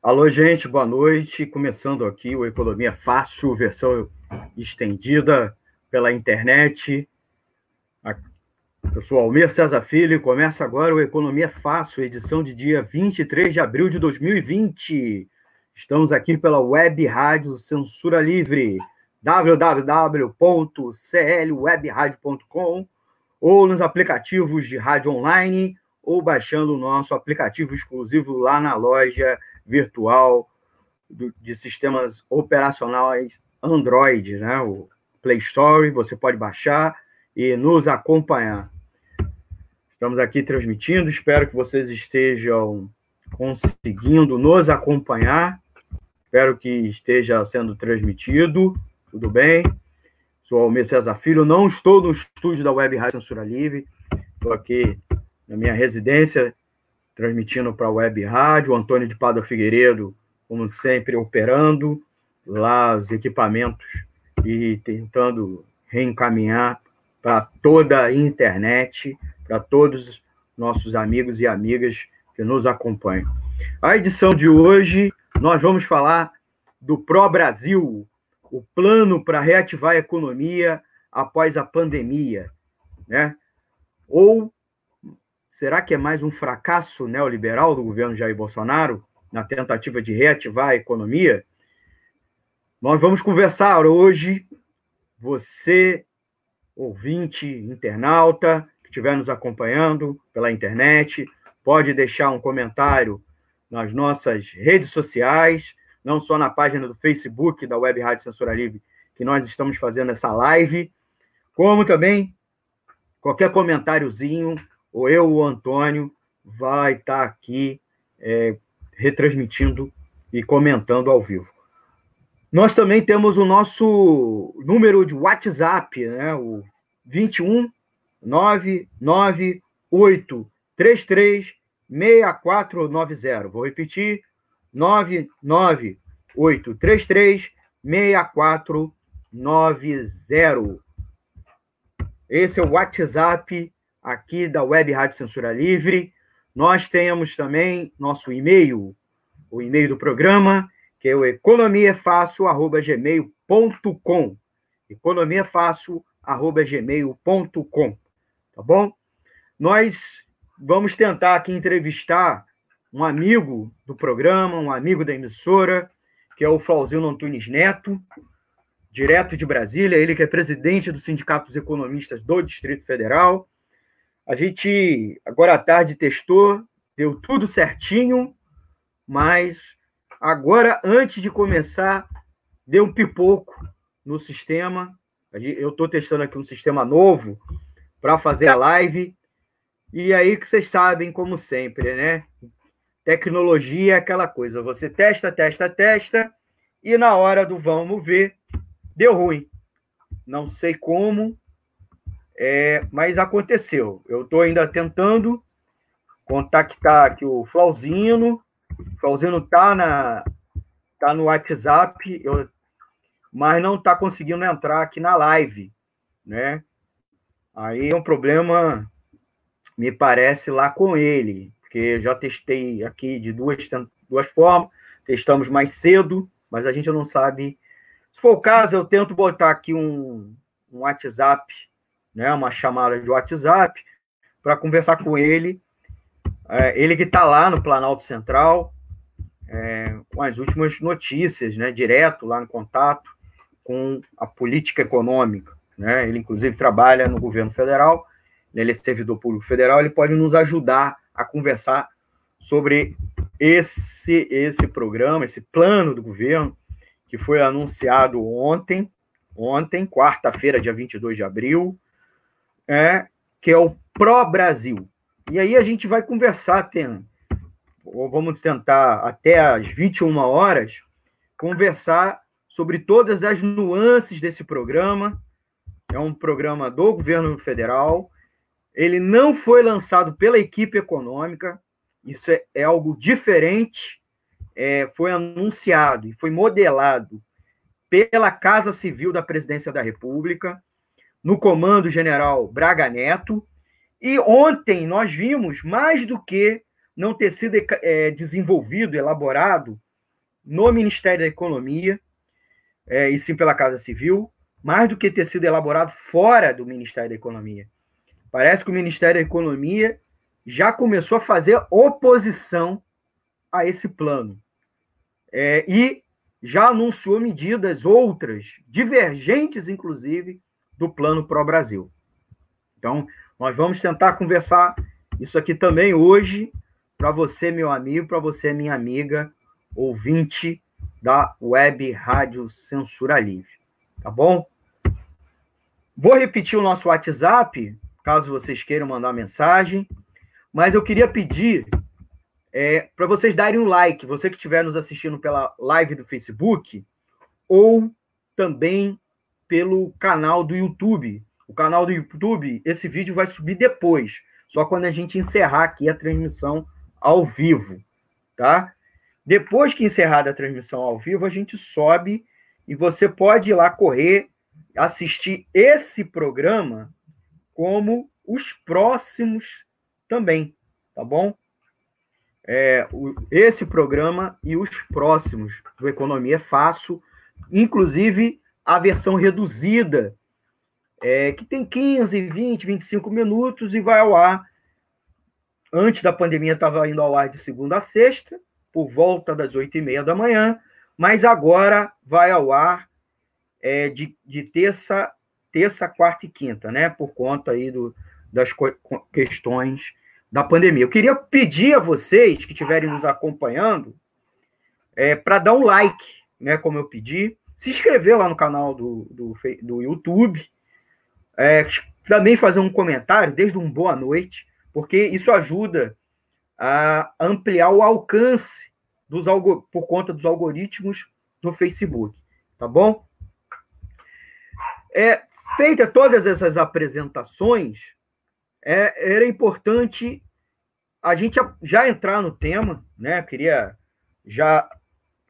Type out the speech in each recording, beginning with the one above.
Alô, gente, boa noite. Começando aqui o Economia Fácil, versão estendida pela internet. Eu sou Almir César Filho e começa agora o Economia Fácil, edição de dia 23 de abril de 2020. Estamos aqui pela web rádio Censura Livre, www.clwebradio.com ou nos aplicativos de rádio online ou baixando o nosso aplicativo exclusivo lá na loja virtual de sistemas operacionais Android, né? O Play Store, você pode baixar e nos acompanhar. Estamos aqui transmitindo, espero que vocês estejam conseguindo nos acompanhar. Espero que esteja sendo transmitido. Tudo bem? Sou Almir César Filho, não estou no estúdio da Web Rádio Censura Livre, estou aqui na minha residência, transmitindo para a Web Rádio, Antônio de Padua Figueiredo, como sempre, operando lá os equipamentos e tentando reencaminhar para toda a internet, para todos os nossos amigos e amigas que nos acompanham. A edição de hoje, nós vamos falar do Pro Brasil, o plano para reativar a economia após a pandemia, né? Ou Será que é mais um fracasso neoliberal do governo Jair Bolsonaro na tentativa de reativar a economia? Nós vamos conversar hoje. Você, ouvinte, internauta, que estiver nos acompanhando pela internet, pode deixar um comentário nas nossas redes sociais, não só na página do Facebook da Web Rádio Censura Livre, que nós estamos fazendo essa live, como também qualquer comentáriozinho ou eu, o Antônio, vai estar aqui é, retransmitindo e comentando ao vivo. Nós também temos o nosso número de WhatsApp, né? o 21 998 33 6490. Vou repetir: 998 33 6490. Esse é o WhatsApp aqui da Web Rádio Censura Livre. Nós temos também nosso e-mail, o e-mail do programa, que é o economiafácil@gmail.com. economiafácil@gmail.com, tá bom? Nós vamos tentar aqui entrevistar um amigo do programa, um amigo da emissora, que é o Flauzino Antunes Neto, direto de Brasília, ele que é presidente do Sindicato dos Economistas do Distrito Federal. A gente agora à tarde testou, deu tudo certinho, mas agora, antes de começar, deu um pipoco no sistema. Eu estou testando aqui um sistema novo para fazer a live. E aí que vocês sabem, como sempre, né? Tecnologia é aquela coisa. Você testa, testa, testa, e na hora do vamos ver, deu ruim. Não sei como, é, mas aconteceu. Eu estou ainda tentando contactar aqui o Flauzino. O Flauzino está na tá no WhatsApp, eu, mas não está conseguindo entrar aqui na live, né? Aí é um problema, me parece, lá com ele, porque eu já testei aqui de duas, duas formas, testamos mais cedo, mas a gente não sabe. Se for o caso, eu tento botar aqui um, um WhatsApp né, uma chamada de WhatsApp para conversar com ele. É, ele que está lá no Planalto Central, é, com as últimas notícias, né, direto lá no contato com a política econômica. Né? Ele, inclusive, trabalha no governo federal, ele é servidor público federal, ele pode nos ajudar a conversar sobre esse, esse programa, esse plano do governo, que foi anunciado ontem, ontem, quarta-feira, dia 22 de abril, é, que é o Pró-Brasil. E aí a gente vai conversar, tem, vamos tentar até às 21 horas, conversar sobre todas as nuances desse programa. É um programa do governo federal. Ele não foi lançado pela equipe econômica, isso é, é algo diferente. É, foi anunciado e foi modelado pela Casa Civil da Presidência da República no comando general Braga Neto. E ontem nós vimos, mais do que não ter sido é, desenvolvido, elaborado no Ministério da Economia, é, e sim pela Casa Civil, mais do que ter sido elaborado fora do Ministério da Economia. Parece que o Ministério da Economia já começou a fazer oposição a esse plano. É, e já anunciou medidas outras, divergentes, inclusive, do Plano Pro Brasil. Então, nós vamos tentar conversar isso aqui também hoje, para você, meu amigo, para você, minha amiga, ouvinte da Web Rádio Censura Livre. Tá bom? Vou repetir o nosso WhatsApp, caso vocês queiram mandar mensagem, mas eu queria pedir é, para vocês darem um like, você que estiver nos assistindo pela live do Facebook, ou também pelo canal do YouTube. O canal do YouTube, esse vídeo vai subir depois, só quando a gente encerrar aqui a transmissão ao vivo, tá? Depois que encerrada a transmissão ao vivo, a gente sobe e você pode ir lá correr, assistir esse programa como os próximos também, tá bom? É, o, esse programa e os próximos do Economia é Fácil, inclusive a versão reduzida, é, que tem 15, 20, 25 minutos e vai ao ar. Antes da pandemia estava indo ao ar de segunda a sexta, por volta das oito e meia da manhã, mas agora vai ao ar é, de, de terça, terça, quarta e quinta, né? Por conta aí do, das questões da pandemia. Eu queria pedir a vocês que estiverem nos acompanhando é, para dar um like, né? Como eu pedi, se inscrever lá no canal do, do, do YouTube, é, também fazer um comentário, desde um boa noite, porque isso ajuda a ampliar o alcance dos por conta dos algoritmos do Facebook, tá bom? É, feita todas essas apresentações, é, era importante a gente já entrar no tema, né? Eu queria já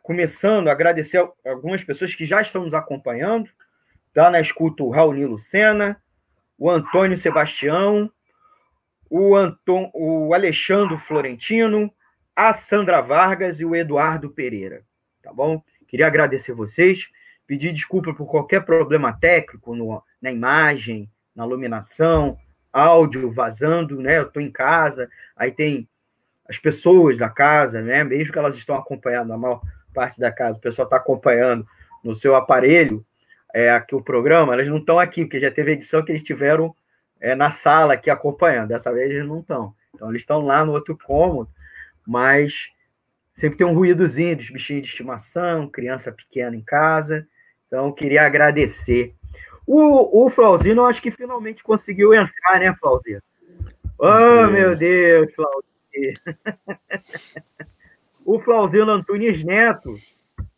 começando a agradecer algumas pessoas que já estão nos acompanhando. Tá na escuta o Raul Lucena, o Antônio Sebastião, o, Anton, o Alexandre Florentino, a Sandra Vargas e o Eduardo Pereira. Tá bom? Queria agradecer vocês, pedir desculpa por qualquer problema técnico no, na imagem, na iluminação, áudio vazando, né? Eu estou em casa, aí tem as pessoas da casa, né? Mesmo que elas estão acompanhando, a maior parte da casa, o pessoal está acompanhando no seu aparelho é, aqui o programa, elas não estão aqui, porque já teve edição que eles tiveram é, na sala aqui acompanhando. Dessa vez eles não estão. Então eles estão lá no outro cômodo, mas sempre tem um ruídozinho dos bichinhos de estimação, criança pequena em casa. Então queria agradecer. O, o Flauzino, acho que finalmente conseguiu entrar, né, Flauzino? Oh, meu Deus, Flauzino. o Flauzino Antunes Neto,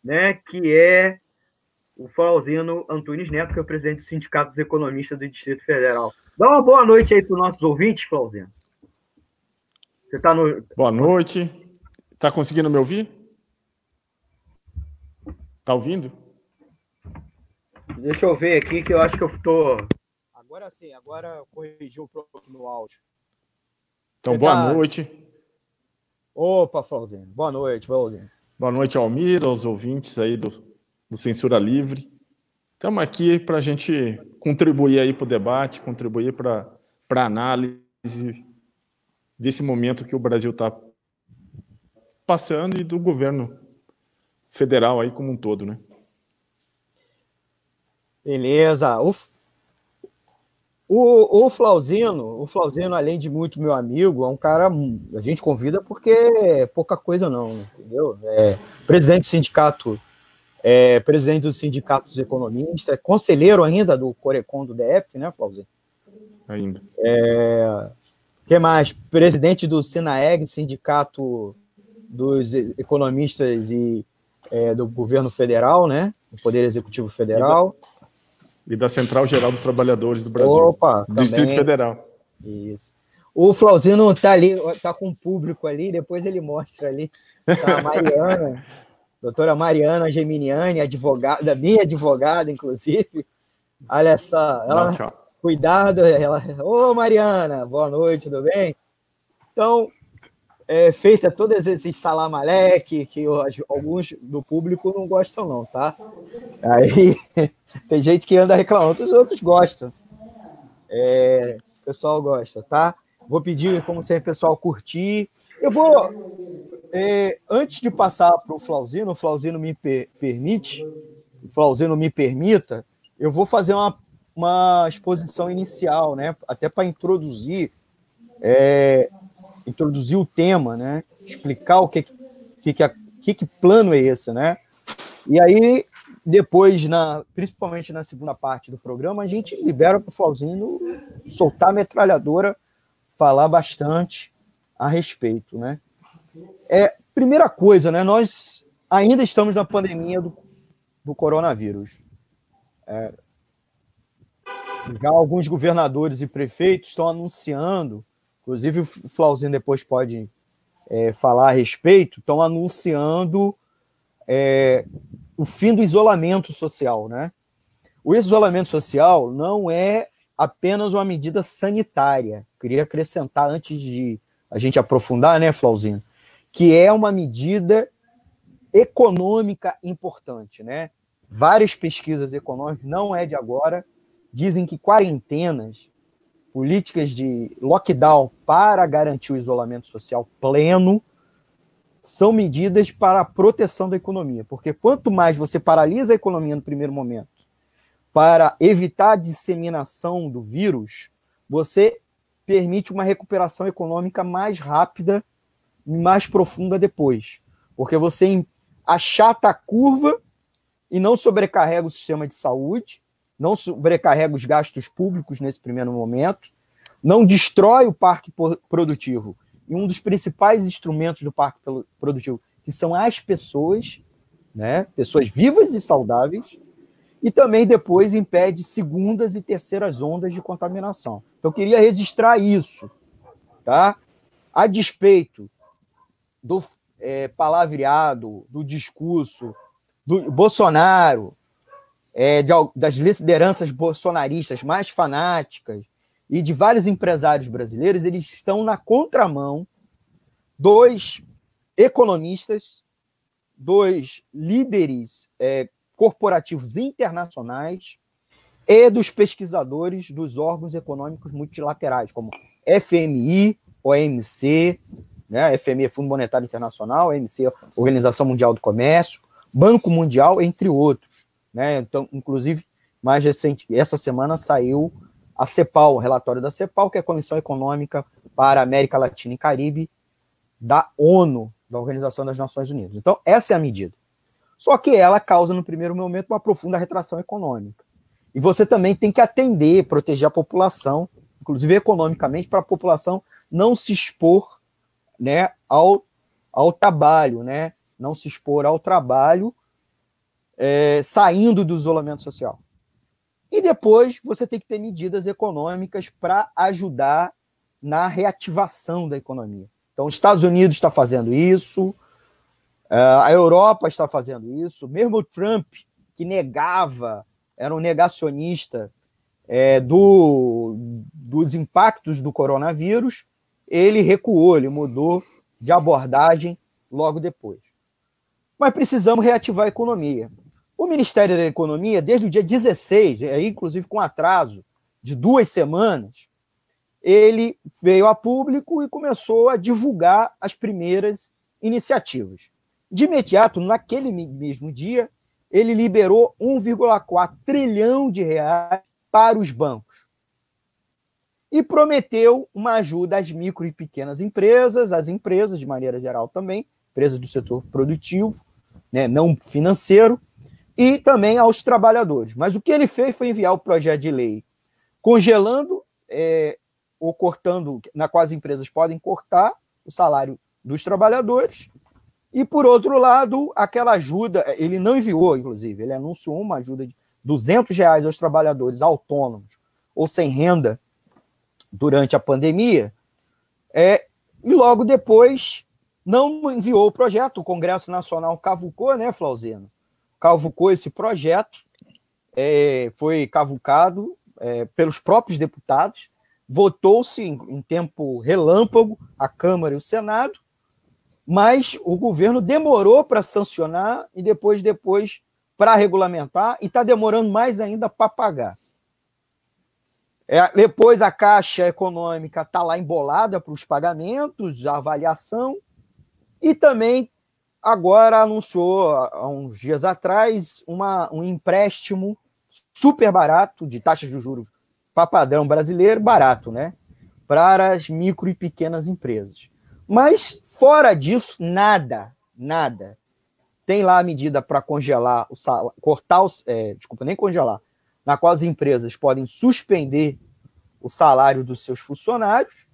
né, que é o Flauzino Antunes Neto, que é o presidente do Sindicato dos Economistas do Distrito Federal. Dá uma boa noite aí para os nossos ouvintes, Flauzino. Você está no. Boa noite. Está conseguindo me ouvir? Está ouvindo? Deixa eu ver aqui que eu acho que eu estou. Agora sim, agora corrigiu um pouco no áudio. Então, Você boa tá... noite. Opa, Flauzino. Boa noite, Flauzino. Boa noite, Almir, aos ouvintes aí do, do Censura Livre. Estamos aqui para a gente contribuir aí para o debate, contribuir para a análise desse momento que o Brasil está passando e do governo federal aí como um todo, né? Beleza. O, o, o Flauzino, o Flauzino, além de muito meu amigo, é um cara. A gente convida porque é pouca coisa, não, entendeu? É presidente do sindicato é presidente do Sindicato dos Economistas, conselheiro ainda do Corecon do DF, né, Flauzio? Ainda. É, que mais? Presidente do Sinaeg, Sindicato dos Economistas e é, do Governo Federal, né? Do Poder Executivo Federal. E da Central Geral dos Trabalhadores do Brasil. Opa, Distrito. Federal. Isso. O Flauzino tá ali, tá com o público ali, depois ele mostra ali. Tá a Mariana. doutora Mariana Geminiani, advogada, minha advogada, inclusive. Olha só, ela, Não, cuidado, ela, ô Mariana, boa noite, tudo bem? Então, é, feita todos esses salamaleque que alguns do público não gostam, não, tá? Aí tem gente que anda reclamando, os outros gostam. É, o pessoal gosta, tá? Vou pedir, como sempre, pessoal, curtir. Eu vou, é, antes de passar para o Flauzino, o Flauzino me per permite, o Flauzino me permita, eu vou fazer uma, uma exposição inicial, né? Até para introduzir é, introduzir o tema, né? Explicar o que que, que, que, que plano é esse, né? E aí, depois, na, principalmente na segunda parte do programa, a gente libera para o Flauzino soltar a metralhadora, falar bastante a respeito, né? É, primeira coisa, né? Nós ainda estamos na pandemia do, do coronavírus. É, já alguns governadores e prefeitos estão anunciando inclusive o Flauzinho depois pode é, falar a respeito, estão anunciando é, o fim do isolamento social, né? O isolamento social não é apenas uma medida sanitária. Queria acrescentar antes de a gente aprofundar, né, Flauzinho, que é uma medida econômica importante, né? Várias pesquisas econômicas, não é de agora, dizem que quarentenas políticas de lockdown para garantir o isolamento social pleno são medidas para a proteção da economia, porque quanto mais você paralisa a economia no primeiro momento para evitar a disseminação do vírus, você permite uma recuperação econômica mais rápida e mais profunda depois, porque você achata a curva e não sobrecarrega o sistema de saúde, não sobrecarrega os gastos públicos nesse primeiro momento, não destrói o parque produtivo. E um dos principais instrumentos do parque produtivo, que são as pessoas, né, pessoas vivas e saudáveis, e também depois impede segundas e terceiras ondas de contaminação. Então, eu queria registrar isso, tá? A despeito do é, palavreado, do discurso do Bolsonaro, é, de, das lideranças bolsonaristas mais fanáticas e de vários empresários brasileiros, eles estão na contramão dos economistas, dos líderes é, corporativos internacionais e dos pesquisadores dos órgãos econômicos multilaterais, como FMI, OMC, né? FMI é Fundo Monetário Internacional, OMC é Organização Mundial do Comércio, Banco Mundial, entre outros. Né? Então, inclusive, mais recente, essa semana saiu a CEPAL, o relatório da CEPAL, que é a Comissão Econômica para América Latina e Caribe da ONU, da Organização das Nações Unidas. Então, essa é a medida. Só que ela causa, no primeiro momento, uma profunda retração econômica. E você também tem que atender, proteger a população, inclusive economicamente, para a população não se expor né, ao, ao trabalho, né? não se expor ao trabalho é, saindo do isolamento social. E depois você tem que ter medidas econômicas para ajudar na reativação da economia. Então, os Estados Unidos está fazendo isso, é, a Europa está fazendo isso, mesmo o Trump, que negava, era um negacionista é, do, dos impactos do coronavírus, ele recuou, ele mudou de abordagem logo depois. Mas precisamos reativar a economia. O Ministério da Economia, desde o dia 16, aí, inclusive com atraso de duas semanas, ele veio a público e começou a divulgar as primeiras iniciativas. De imediato, naquele mesmo dia, ele liberou 1,4 trilhão de reais para os bancos. E prometeu uma ajuda às micro e pequenas empresas, às empresas de maneira geral também, empresas do setor produtivo, né, não financeiro, e também aos trabalhadores. Mas o que ele fez foi enviar o projeto de lei congelando é, ou cortando, na qual as empresas podem cortar o salário dos trabalhadores, e por outro lado, aquela ajuda, ele não enviou, inclusive, ele anunciou uma ajuda de 200 reais aos trabalhadores autônomos ou sem renda durante a pandemia, é, e logo depois não enviou o projeto, o Congresso Nacional cavucou, né, Flauzino? Cavucou esse projeto, é, foi cavucado é, pelos próprios deputados, votou-se em, em, tempo relâmpago a Câmara e o Senado, mas o governo demorou para sancionar e depois, depois para regulamentar e está demorando mais ainda para pagar. É, depois a Caixa Econômica está lá embolada para os pagamentos, a avaliação, e também agora anunciou, há uns dias atrás, uma, um empréstimo super barato de taxas de juros para padrão brasileiro, barato, né? Para as micro e pequenas empresas. Mas, fora disso, nada, nada. Tem lá a medida para congelar o salário, cortar os. É, desculpa, nem congelar, na qual as empresas podem suspender o salário dos seus funcionários,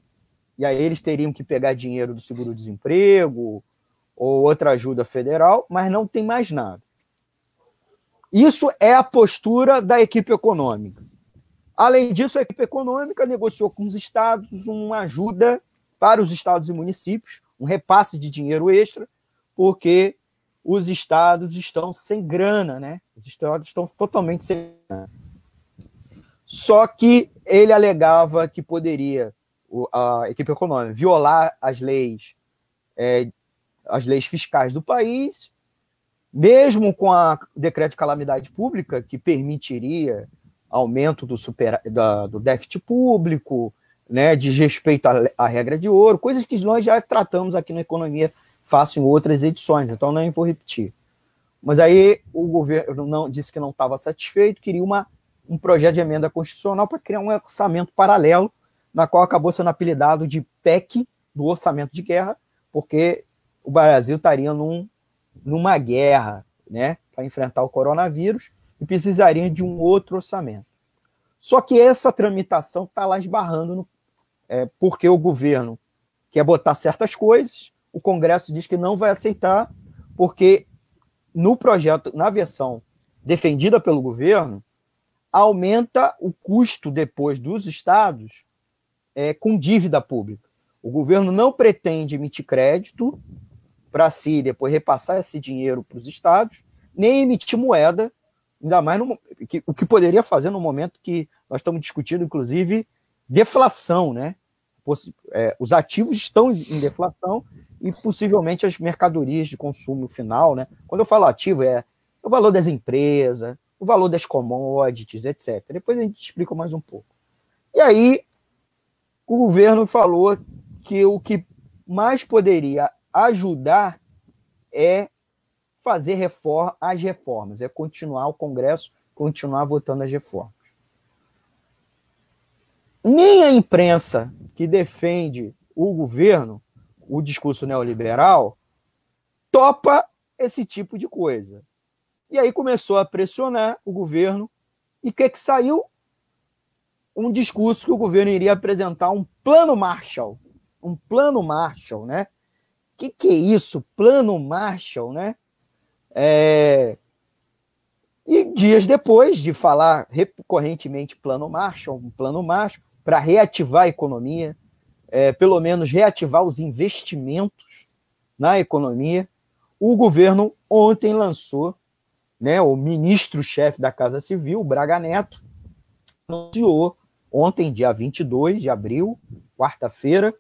e aí eles teriam que pegar dinheiro do seguro-desemprego ou outra ajuda federal, mas não tem mais nada. Isso é a postura da equipe econômica. Além disso, a equipe econômica negociou com os estados uma ajuda para os estados e municípios, um repasse de dinheiro extra, porque os estados estão sem grana, né? Os estados estão totalmente sem grana. Só que ele alegava que poderia, a equipe econômica, violar as leis, é, as leis fiscais do país, mesmo com o decreto de calamidade pública, que permitiria aumento do, super, da, do déficit público, né, de respeito à, à, regra de ouro, coisas que nós já tratamos aqui na Economia Fácil em outras edições, então não vou repetir. Mas aí o governo não disse que não estava satisfeito, queria uma, um projeto de emenda constitucional para criar um orçamento paralelo, na qual acabou sendo apelidado de PEC do orçamento de guerra, porque o Brasil estaria num, numa guerra né, para enfrentar o coronavírus, e precisaria de um outro orçamento. Só que essa tramitação está lá esbarrando, no, é, porque o governo quer botar certas coisas, o Congresso diz que não vai aceitar, porque no projeto, na versão defendida pelo governo, aumenta o custo depois dos estados é, com dívida pública. O governo não pretende emitir crédito para si depois repassar esse dinheiro para os estados, nem emitir moeda Ainda mais no, que, o que poderia fazer no momento que nós estamos discutindo, inclusive, deflação, né? É, os ativos estão em deflação e possivelmente as mercadorias de consumo final, né? Quando eu falo ativo, é o valor das empresas, o valor das commodities, etc. Depois a gente explica mais um pouco. E aí, o governo falou que o que mais poderia ajudar é fazer reforma, as reformas, é continuar o Congresso, continuar votando as reformas. Nem a imprensa que defende o governo, o discurso neoliberal, topa esse tipo de coisa. E aí começou a pressionar o governo, e o que, que saiu? Um discurso que o governo iria apresentar um plano Marshall. Um plano Marshall, né? Que, que é isso? Plano Marshall, né? É... E dias depois de falar recorrentemente plano Marshall, um plano Marshall, para reativar a economia, é, pelo menos reativar os investimentos na economia, o governo ontem lançou, né, o ministro-chefe da Casa Civil, Braga Neto, anunciou ontem, dia 22 de abril, quarta-feira,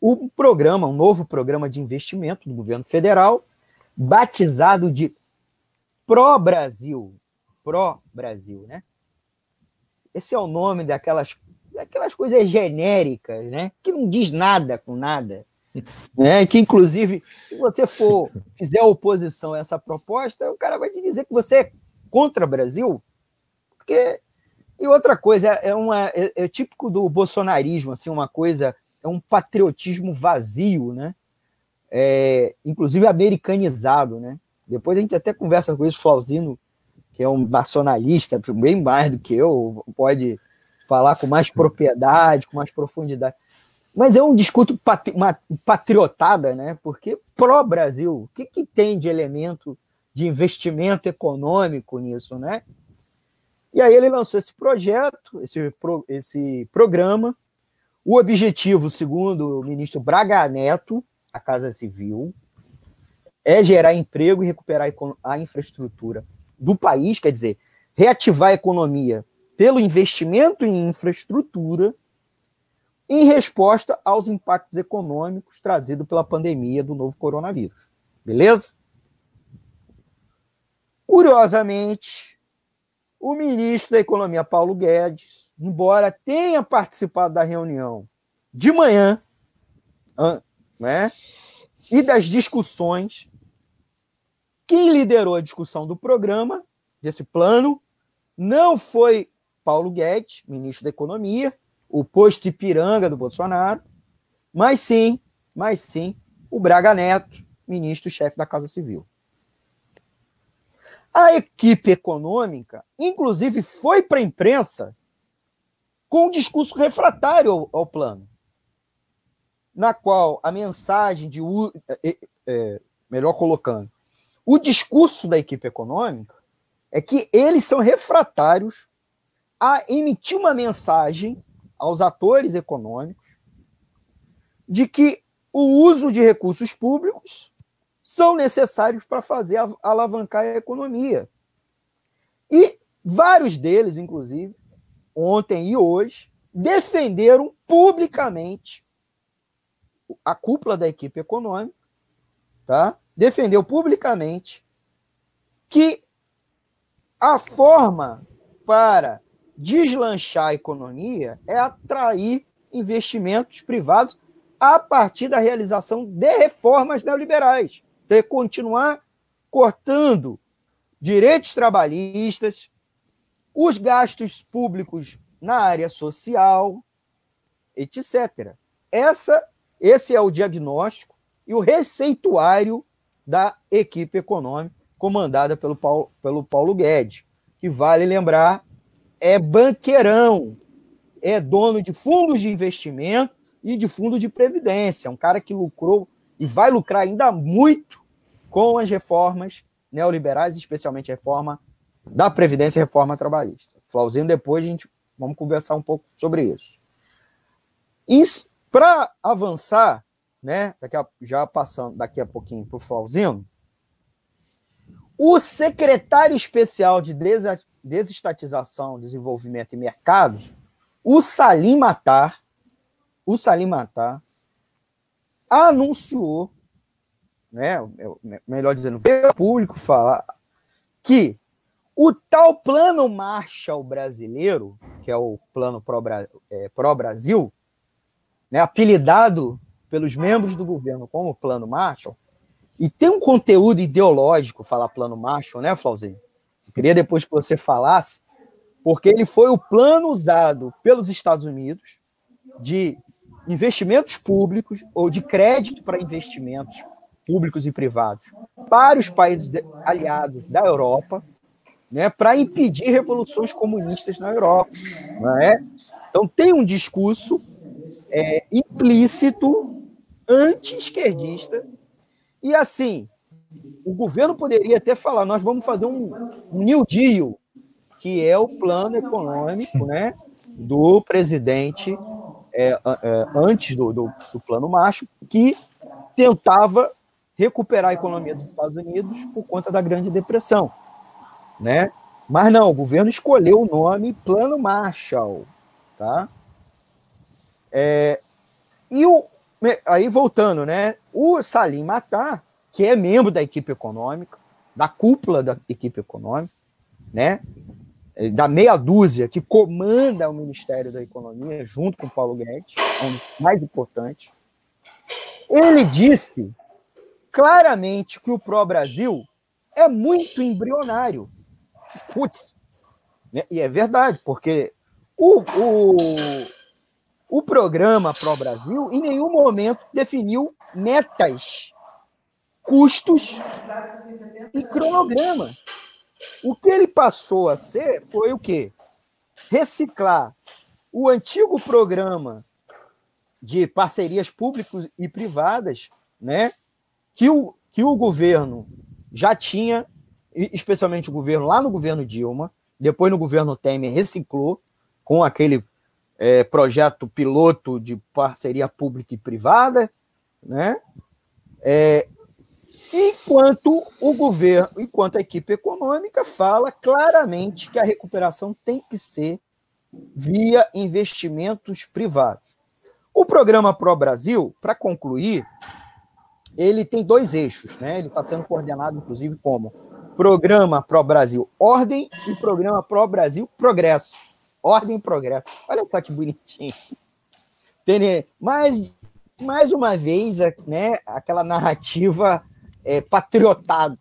um programa, um novo programa de investimento do governo federal, batizado de Pró-Brasil. Pró-Brasil, né? Esse é o nome daquelas, daquelas coisas genéricas, né? Que não diz nada com nada. Né? Que, inclusive, se você for fizer oposição a essa proposta, o cara vai te dizer que você é contra o Brasil. Porque. E outra coisa, é, uma, é, é típico do bolsonarismo, assim, uma coisa, é um patriotismo vazio, né? é, inclusive americanizado, né? Depois a gente até conversa com isso, Flauzino, que é um nacionalista, bem mais do que eu, pode falar com mais propriedade, com mais profundidade. Mas é um discurso patri uma patriotada, né? Porque pró-Brasil, o que, que tem de elemento de investimento econômico nisso, né? E aí ele lançou esse projeto, esse, pro, esse programa. O objetivo, segundo o ministro Braga Neto, a Casa Civil, é gerar emprego e recuperar a infraestrutura do país, quer dizer, reativar a economia pelo investimento em infraestrutura, em resposta aos impactos econômicos trazidos pela pandemia do novo coronavírus. Beleza? Curiosamente, o ministro da Economia, Paulo Guedes, embora tenha participado da reunião de manhã, né, e das discussões, quem liderou a discussão do programa, desse plano, não foi Paulo Guedes, ministro da Economia, o posto Ipiranga do Bolsonaro, mas sim, mas sim, o Braga Neto, ministro-chefe da Casa Civil. A equipe econômica, inclusive, foi para a imprensa com um discurso refratário ao, ao, plano, na qual a mensagem de. É, é, melhor colocando, o discurso da equipe econômica é que eles são refratários a emitir uma mensagem aos atores econômicos de que o uso de recursos públicos são necessários para fazer alavancar a economia. E vários deles, inclusive, ontem e hoje, defenderam publicamente a cúpula da equipe econômica, tá? Defendeu publicamente que a forma para deslanchar a economia é atrair investimentos privados a partir da realização de reformas neoliberais. É continuar cortando direitos trabalhistas, os gastos públicos na área social, etc. Essa, esse é o diagnóstico e o receituário da equipe econômica comandada pelo Paulo, pelo Paulo Guedes, que vale lembrar é banqueirão, é dono de fundos de investimento e de fundo de previdência. É um cara que lucrou e vai lucrar ainda muito com as reformas neoliberais, especialmente a reforma da Previdência e reforma trabalhista. Flauzinho, depois a gente vamos conversar um pouco sobre isso. Para avançar, né, daqui a, já passando daqui a pouquinho para o Flauzinho, o secretário especial de desestatização, desenvolvimento e mercados, o Salim Matar, o Salim Matar, anunciou, né, melhor dizendo, veio ao público falar que o tal plano Marshall brasileiro, que é o plano é, pró-Brasil, né, apelidado pelos membros do governo como plano Marshall, e tem um conteúdo ideológico falar plano Marshall, né, Flauzinho? Queria depois que você falasse, porque ele foi o plano usado pelos Estados Unidos de investimentos públicos ou de crédito para investimentos públicos e privados para os países aliados da Europa, né, para impedir revoluções comunistas na Europa, não é? Então tem um discurso é, implícito anti-esquerdista e assim o governo poderia até falar: nós vamos fazer um, um New Deal, que é o plano econômico né, do presidente é, é, antes do, do, do plano macho, que tentava recuperar a economia dos Estados Unidos por conta da Grande Depressão. Né? Mas não, o governo escolheu o nome Plano Marshall. Tá? É, e o, aí voltando, né? O Salim Matar que é membro da equipe econômica, da cúpula da equipe econômica, né? da meia dúzia que comanda o Ministério da Economia, junto com Paulo Guedes, um dos mais importantes, ele disse claramente que o Pró-Brasil é muito embrionário. Putz, né? e é verdade, porque o, o, o programa Pró-Brasil em nenhum momento definiu metas custos e cronograma. O que ele passou a ser foi o quê? Reciclar o antigo programa de parcerias públicas e privadas, né? Que o, que o governo já tinha, especialmente o governo lá no governo Dilma, depois no governo Temer reciclou com aquele é, projeto piloto de parceria pública e privada, né? É, Enquanto o governo, enquanto a equipe econômica fala claramente que a recuperação tem que ser via investimentos privados. O programa Pro Brasil, para concluir, ele tem dois eixos, né? Ele está sendo coordenado, inclusive, como Programa Pro Brasil Ordem e Programa Pro Brasil Progresso. Ordem e Progresso. Olha só que bonitinho. Mais, mais uma vez, né, aquela narrativa é, patriotada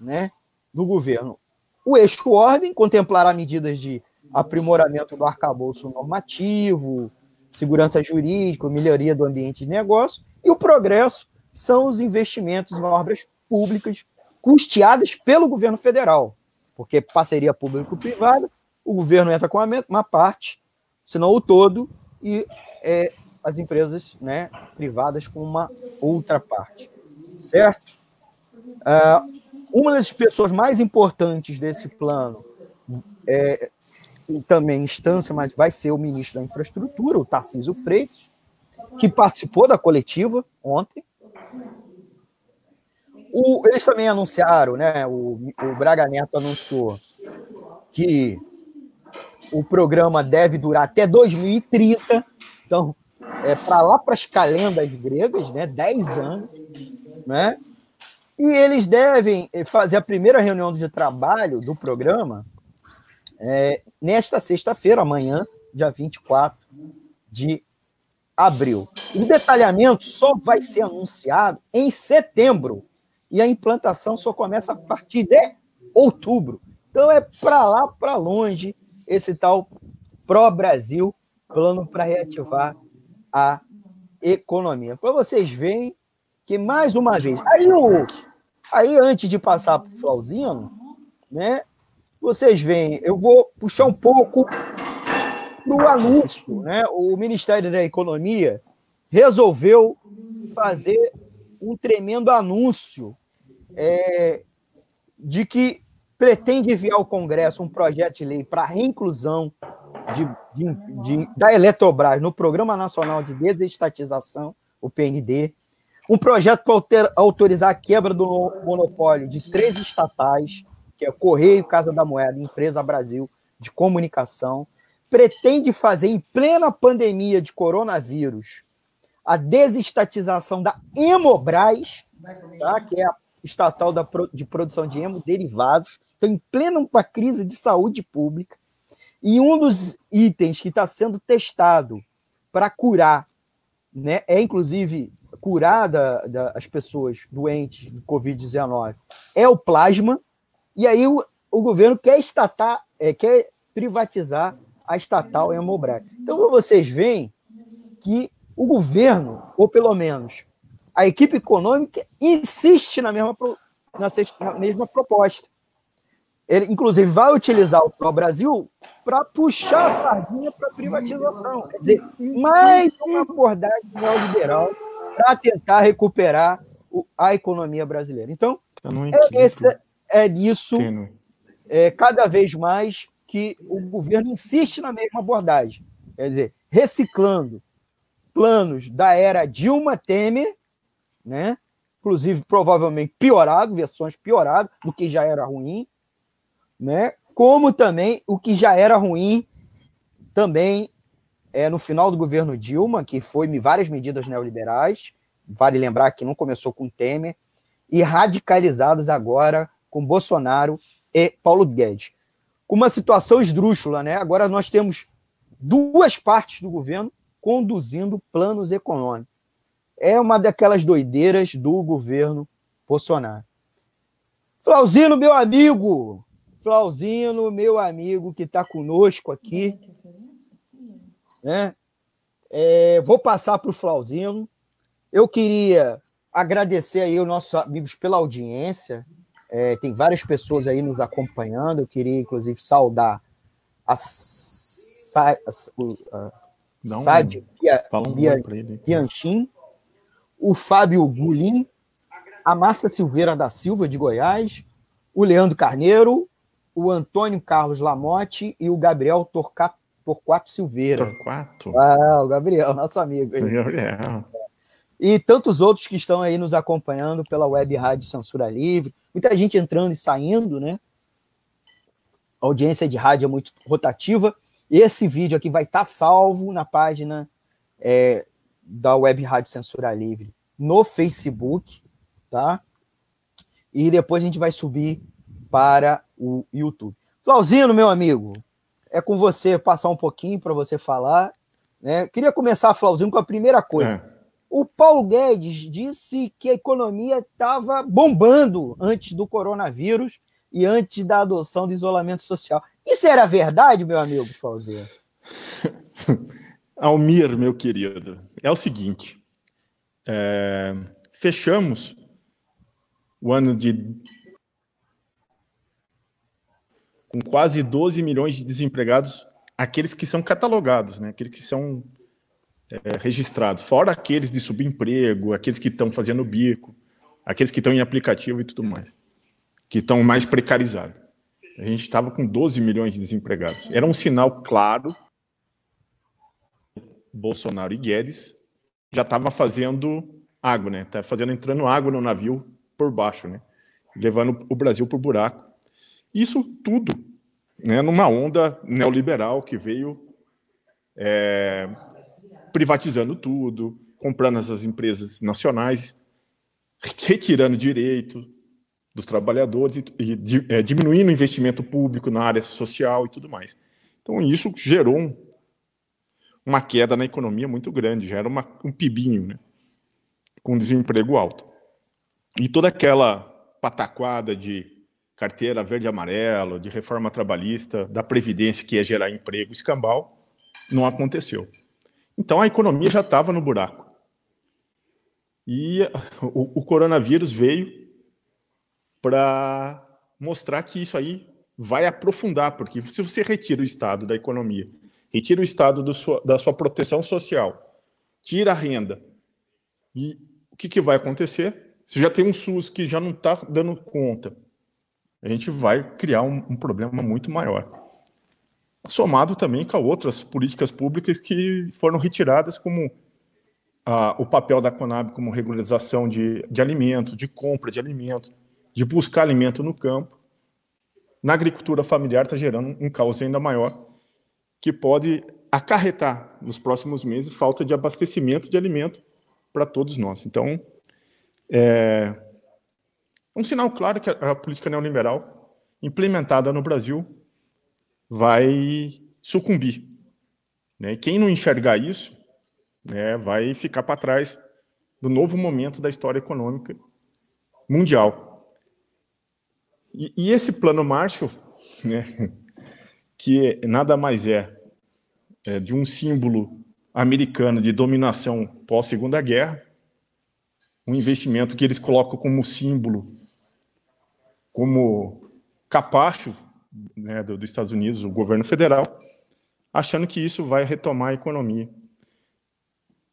né, do governo. O eixo ordem contemplará medidas de aprimoramento do arcabouço normativo, segurança jurídica, melhoria do ambiente de negócio, e o progresso são os investimentos em obras públicas custeadas pelo governo federal, porque parceria público-privada, o governo entra com uma, parte, senão o todo, e é, as empresas né, privadas com uma outra parte, certo? Uh, uma das pessoas mais importantes desse plano, é, também instância, mas vai ser o ministro da Infraestrutura, o Tarcísio Freitas, que participou da coletiva ontem. O, eles também anunciaram, né? O, o Braga Neto anunciou que o programa deve durar até 2030. Então, é para lá para as calendas gregas, né? 10 anos, né? E eles devem fazer a primeira reunião de trabalho do programa é, nesta sexta-feira, amanhã, dia 24 de abril. O detalhamento só vai ser anunciado em setembro e a implantação só começa a partir de outubro. Então é para lá, para longe, esse tal Pro Brasil, plano para reativar a economia. Para vocês verem que, mais uma vez, aí, o, aí antes de passar para o Flauzino, né, vocês veem, eu vou puxar um pouco para o anúncio. Né? O Ministério da Economia resolveu fazer um tremendo anúncio é, de que pretende enviar ao Congresso um projeto de lei para a reinclusão de, de, de, da Eletrobras no Programa Nacional de Desestatização, o PND, um projeto para autorizar a quebra do monopólio de três estatais, que é Correio, Casa da Moeda, Empresa Brasil de Comunicação, pretende fazer em plena pandemia de coronavírus a desestatização da Hemobras, tá? que é a estatal da, de produção de hemoderivados, então, em plena uma crise de saúde pública, e um dos itens que está sendo testado para curar, né, é inclusive curar da, da, as pessoas doentes de Covid-19, é o plasma, e aí o, o governo quer estatar, é, quer privatizar a estatal Hemobras. Então vocês veem que o governo, ou pelo menos a equipe econômica, insiste na mesma, na, na mesma proposta. Ele, inclusive, vai utilizar o Pro Brasil para puxar a sardinha para privatização. Quer dizer, mais uma abordagem neoliberal para tentar recuperar o, a economia brasileira. Então, é, esse, é nisso, é, cada vez mais, que o governo insiste na mesma abordagem. Quer dizer, reciclando planos da era Dilma Temer, né? inclusive provavelmente piorado, versões pioradas do que já era ruim, né? Como também o que já era ruim também é no final do governo Dilma, que foi várias medidas neoliberais, vale lembrar que não começou com Temer, e radicalizadas agora com Bolsonaro e Paulo Guedes. Com uma situação esdrúxula, né? Agora nós temos duas partes do governo conduzindo planos econômicos. É uma daquelas doideiras do governo Bolsonaro. Flauzino, meu amigo, Flauzino, meu amigo que está conosco aqui. Né? É, vou passar para o Flauzino. Eu queria agradecer aí os nossos amigos pela audiência. É, tem várias pessoas aí nos acompanhando. Eu queria, inclusive, saudar a, Sa, a, a um, Sad Bia, Bia, Bianchin, o Fábio Gulim, a Márcia Silveira da Silva, de Goiás, o Leandro Carneiro, o Antônio Carlos Lamotte e o Gabriel Torquato, Torquato Silveira. Torquato? Ah, o Gabriel, nosso amigo. Gabriel. E tantos outros que estão aí nos acompanhando pela web rádio Censura Livre. Muita gente entrando e saindo, né? A audiência de rádio é muito rotativa. Esse vídeo aqui vai estar salvo na página é, da Web Rádio Censura Livre no Facebook, tá? E depois a gente vai subir para o YouTube. Flauzino, meu amigo, é com você passar um pouquinho para você falar. Né? Queria começar, Flauzino, com a primeira coisa. É. O Paulo Guedes disse que a economia estava bombando antes do coronavírus e antes da adoção do isolamento social. Isso era verdade, meu amigo Flauzino? Almir, meu querido, é o seguinte: é, fechamos o ano de com quase 12 milhões de desempregados, aqueles que são catalogados, né? aqueles que são é, registrados, fora aqueles de subemprego, aqueles que estão fazendo bico, aqueles que estão em aplicativo e tudo mais, que estão mais precarizados. A gente estava com 12 milhões de desempregados. Era um sinal claro Bolsonaro e Guedes já estava fazendo água, né? Tá fazendo entrando água no navio por baixo, né? Levando o Brasil o buraco. Isso tudo, né? Numa onda neoliberal que veio é, privatizando tudo, comprando essas empresas nacionais, retirando direito dos trabalhadores e, e é, diminuindo o investimento público na área social e tudo mais. Então isso gerou um uma queda na economia muito grande, já era uma, um pibinho, né? com desemprego alto. E toda aquela pataquada de carteira verde e amarelo, de reforma trabalhista, da Previdência, que ia gerar emprego escambau, não aconteceu. Então a economia já estava no buraco. E o, o coronavírus veio para mostrar que isso aí vai aprofundar, porque se você retira o Estado da economia retira o Estado sua, da sua proteção social, tira a renda. E o que, que vai acontecer? Se já tem um SUS que já não está dando conta, a gente vai criar um, um, problema muito maior. Somado também com outras políticas públicas que foram retiradas, como o papel da Conab como regularização de, de alimentos, de compra de alimentos, de buscar alimento no campo. Na agricultura familiar está gerando um caos ainda maior que pode acarretar nos próximos meses falta de abastecimento de alimento para todos nós. Então, é um sinal claro que a política neoliberal implementada no Brasil vai sucumbir. Né? Quem não enxergar isso né, vai ficar para trás do novo momento da história econômica mundial. E, e esse plano Marshall, né, que nada mais é, é de um símbolo americano de dominação pós-segunda guerra, um investimento que eles colocam como símbolo, como capacho né, dos Estados Unidos, o governo federal, achando que isso vai retomar a economia.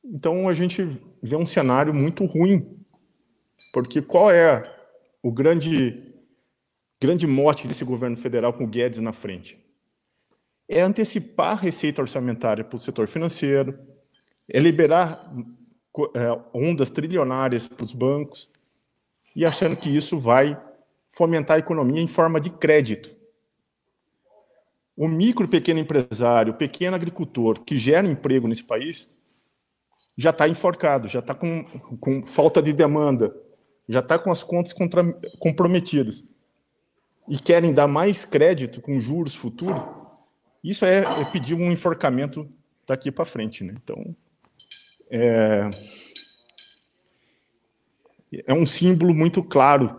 Então a gente vê um cenário muito ruim, porque qual é o grande grande mote desse governo federal com o Guedes na frente? É antecipar a receita orçamentária para o setor financeiro, é liberar é, ondas trilionárias para os bancos e achando que isso vai fomentar a economia em forma de crédito. O micro e pequeno empresário, o pequeno agricultor que gera emprego nesse país já está enforcado, já está com, com falta de demanda, já está com as contas contra, comprometidas e querem dar mais crédito com juros futuros, isso é, é pedir um enforcamento daqui para frente, né? Então, é, é um símbolo muito claro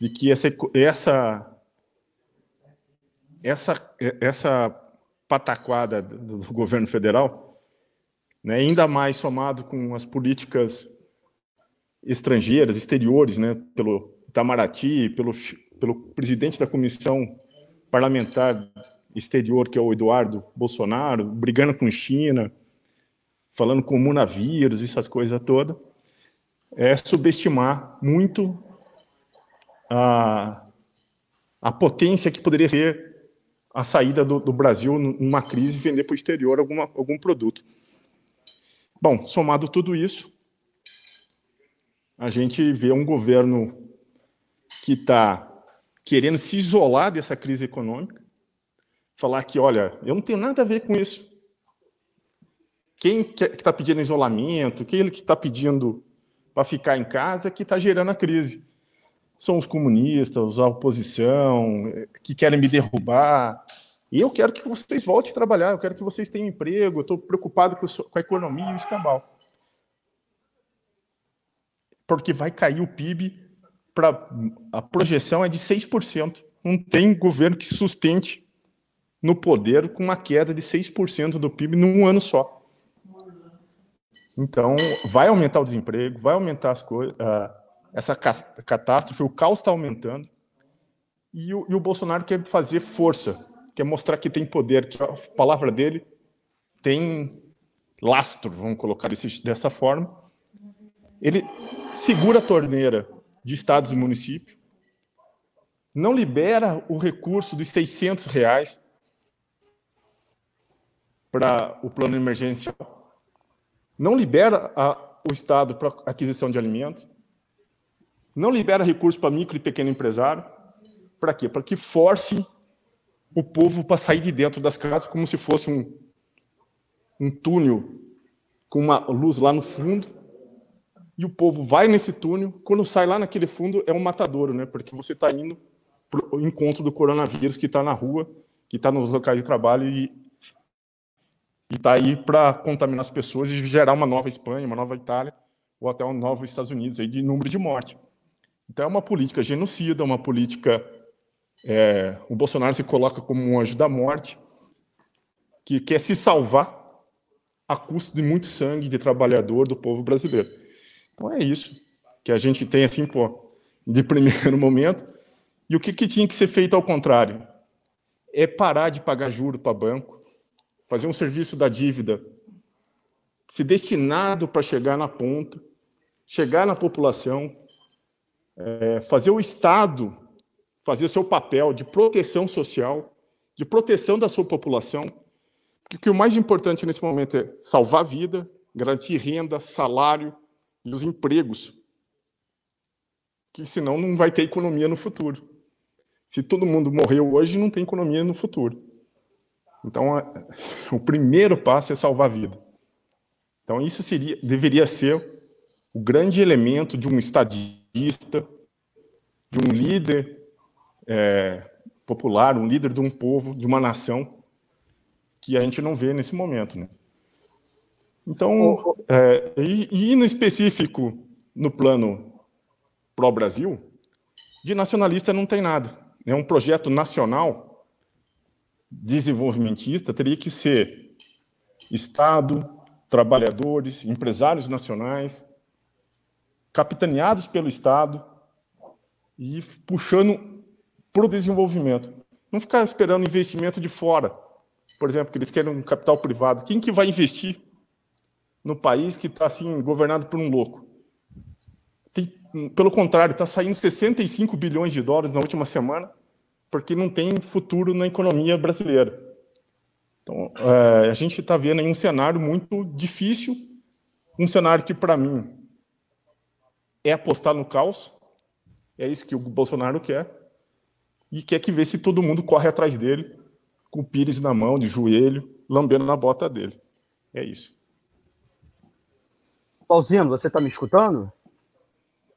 de que essa essa essa essa pataquada do, do governo federal, né, ainda mais somado com as políticas estrangeiras, exteriores, né, pelo Itamaraty, pelo pelo presidente da comissão parlamentar exterior, que é o Eduardo Bolsonaro, brigando com China, falando com comunavírus, essas coisas todas, é subestimar muito a, a potência que poderia ser a saída do, do Brasil numa crise e vender para o exterior alguma, algum produto. Bom, somado tudo isso, a gente vê um governo que está querendo se isolar dessa crise econômica, falar que, olha, eu não tenho nada a ver com isso. quem que está pedindo isolamento, quem que está pedindo para ficar em casa, que está gerando a crise. São os comunistas, a oposição, que querem me derrubar. E eu quero que vocês voltem a trabalhar, eu quero que vocês tenham emprego, eu estou preocupado com, a economia e o escambau. Porque vai cair o PIB, pra, a projeção é de 6%. Não tem governo que sustente no poder com uma queda de 6% do PIB num ano só. Então, vai aumentar o desemprego, vai aumentar as coisas, uh, essa catástrofe, o caos está aumentando. E o, e o, Bolsonaro quer fazer força, quer mostrar que tem poder, que a palavra dele tem lastro, vamos colocar desse, dessa forma. Ele segura a torneira de estados e municípios, não libera o recurso dos 600 reais para o plano emergencial não libera a, o Estado para aquisição de alimentos, não libera recursos para micro e pequeno empresário. Para quê? Para que force o povo para sair de dentro das casas como se fosse um, um túnel com uma luz lá no fundo. E o povo vai nesse túnel, quando sai lá naquele fundo é um matadouro, né? Porque você está indo para o encontro do coronavírus que está na rua, que está nos locais de trabalho e e está aí para contaminar as pessoas e gerar uma nova Espanha, uma nova Itália, ou até um novo Estados Unidos aí de número de morte. Então é uma política genocida, uma política. É, o Bolsonaro se coloca como um anjo da morte, que quer se salvar a custo de muito sangue de trabalhador do povo brasileiro. Então é isso que a gente tem assim, pô, de primeiro momento. E o que, que tinha que ser feito ao contrário? É parar de pagar juro para banco, fazer um serviço da dívida se destinado para chegar na ponta, chegar na população, é, fazer o Estado fazer o seu papel de proteção social, de proteção da sua população, porque o mais importante nesse momento é salvar a vida, garantir renda, salário e os empregos, que senão não vai ter economia no futuro. Se todo mundo morreu hoje, não tem economia no futuro. Então, o primeiro passo é salvar a vida. Então, isso seria, deveria ser o grande elemento de um estadista, de um líder é, popular, um líder de um povo, de uma nação, que a gente não vê nesse momento. Né? Então, é, e, e no específico, no plano pró-Brasil, de nacionalista não tem nada. É um projeto nacional desenvolvimentista teria que ser Estado, trabalhadores, empresários nacionais, capitaneados pelo Estado e puxando para o desenvolvimento. Não ficar esperando investimento de fora. Por exemplo, que eles querem um capital privado. Quem que vai investir no país que está assim governado por um louco? Tem, pelo contrário, está saindo 65 bilhões de dólares na última semana porque não tem futuro na economia brasileira. Então, é, a gente está vendo aí um cenário muito difícil, um cenário que, para mim, é apostar no caos, é isso que o Bolsonaro quer, e quer que ver se todo mundo corre atrás dele, com o pires na mão, de joelho, lambendo na bota dele. É isso. Paulzino, você está me escutando?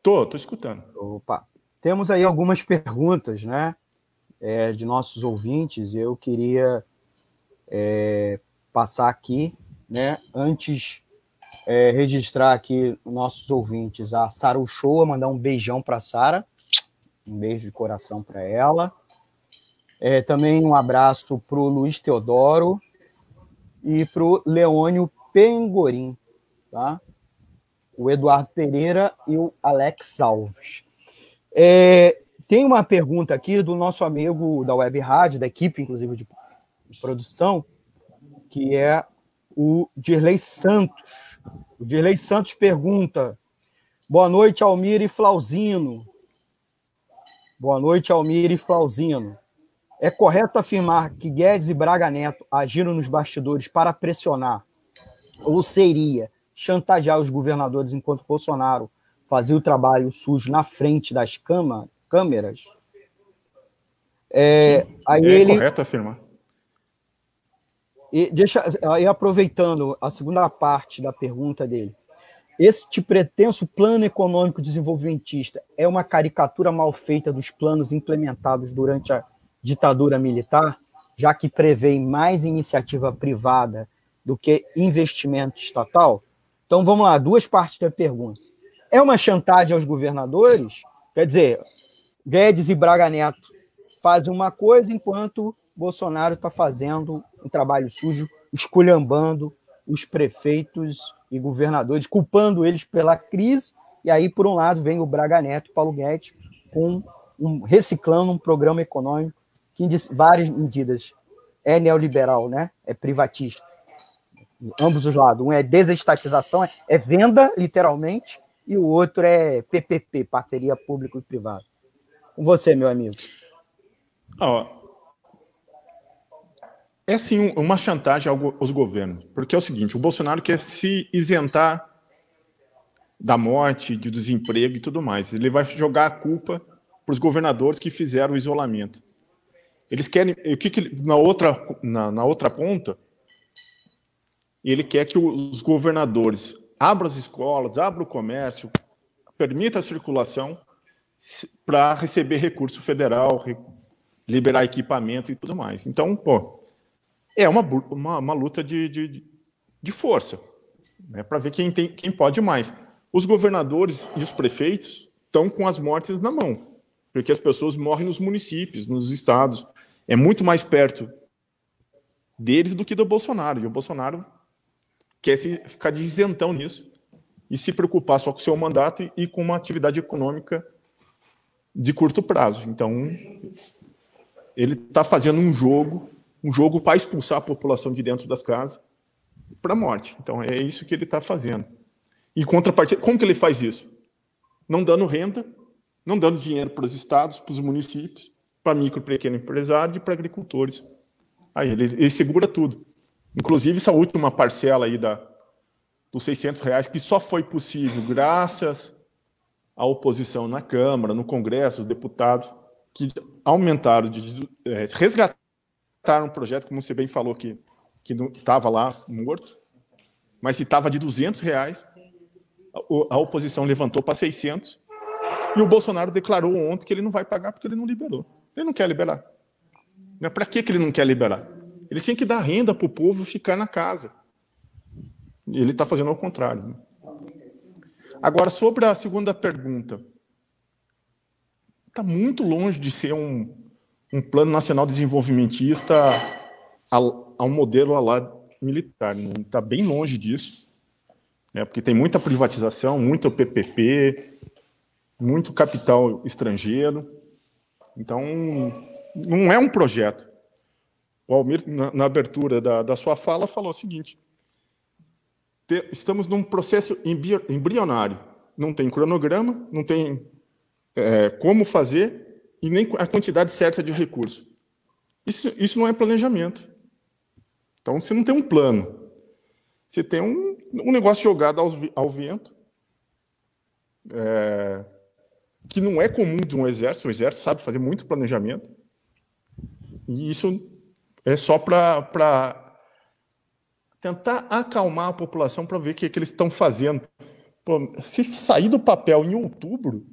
Tô, tô escutando. Opa. Temos aí algumas perguntas, né? É, de nossos ouvintes, eu queria é, passar aqui, né, antes é, registrar aqui nossos ouvintes, a Sara Uchoa, mandar um beijão para Sara, um beijo de coração para ela. É, também um abraço para o Luiz Teodoro e para o Leônio Pengorim, tá? o Eduardo Pereira e o Alex Alves. É, tem uma pergunta aqui do nosso amigo da Web Rádio, da equipe, inclusive, de produção, que é o Dirley Santos. O Dirley Santos pergunta: Boa noite, Almir e Flauzino. Boa noite, Almir e Flauzino. É correto afirmar que Guedes e Braga Neto agiram nos bastidores para pressionar, ou seria chantagear os governadores enquanto Bolsonaro fazia o trabalho sujo na frente das câmaras? Câmeras. É, aí é ele, correto afirmar. E, deixa, e aproveitando a segunda parte da pergunta dele, este pretenso plano econômico desenvolvimentista é uma caricatura mal feita dos planos implementados durante a ditadura militar, já que prevê mais iniciativa privada do que investimento estatal? Então vamos lá, duas partes da pergunta. É uma chantagem aos governadores? Quer dizer, Guedes e Braga Neto fazem uma coisa enquanto Bolsonaro está fazendo um trabalho sujo, esculhambando os prefeitos e governadores, culpando eles pela crise. E aí, por um lado, vem o Braga Neto e Paulo Guedes com um, reciclando um programa econômico que, em várias medidas, é neoliberal, né? é privatista. Ambos os lados. Um é desestatização, é, é venda, literalmente, e o outro é PPP, parceria público e privado. Com você, meu amigo. Oh, é sim uma chantagem aos governos, porque é o seguinte: o Bolsonaro quer se isentar da morte, de desemprego e tudo mais. Ele vai jogar a culpa para os governadores que fizeram o isolamento. Eles querem o que, que na outra na, na outra ponta ele quer que os governadores abram as escolas, abram o comércio, permita a circulação para receber recurso federal, liberar equipamento e tudo mais. Então, pô, é uma, uma, uma luta de, de, de força, né, para ver quem, tem, quem pode mais. Os governadores e os prefeitos estão com as mortes na mão, porque as pessoas morrem nos municípios, nos estados. É muito mais perto deles do que do Bolsonaro. E o Bolsonaro quer se, ficar de isentão nisso e se preocupar só com o seu mandato e, e com uma atividade econômica de curto prazo. Então, ele está fazendo um jogo um jogo para expulsar a população de dentro das casas para a morte. Então é isso que ele está fazendo. E contrapartida, como que ele faz isso? Não dando renda, não dando dinheiro para os estados, para os municípios, para micro e pequeno empresário e para agricultores. Aí ele, ele, segura tudo. Inclusive essa última parcela aí da, dos 600 reais, que só foi possível graças à oposição na Câmara, no Congresso, os deputados, que aumentaram, de, é, resgataram um projeto, como você bem falou, que que estava lá morto, mas se estava de 200 reais, a, a oposição levantou para 600 e o Bolsonaro declarou ontem que ele não vai pagar porque ele não liberou. Ele não quer liberar. Para que, que ele não quer liberar? Ele tinha que dar renda para o povo ficar na casa. Ele está fazendo ao contrário. Agora, sobre a segunda pergunta. Está muito longe de ser um, um plano nacional desenvolvimentista a, a um modelo a lá militar. Está bem longe disso, né, porque tem muita privatização, muito PPP, muito capital estrangeiro. Então, não é um projeto. O Almir, na, na abertura da, da, sua fala, falou o seguinte: te, estamos num processo embrionário. Não tem cronograma, não tem é, como fazer, e nem a quantidade certa de recurso. Isso, isso não é planejamento. Então, você não tem um plano. Você tem um, um negócio jogado ao, ao vento, é, que não é comum de um exército. O exército sabe fazer muito planejamento. E isso é só para tentar acalmar a população para ver o que, é que eles estão fazendo. Pô, se sair do papel em outubro,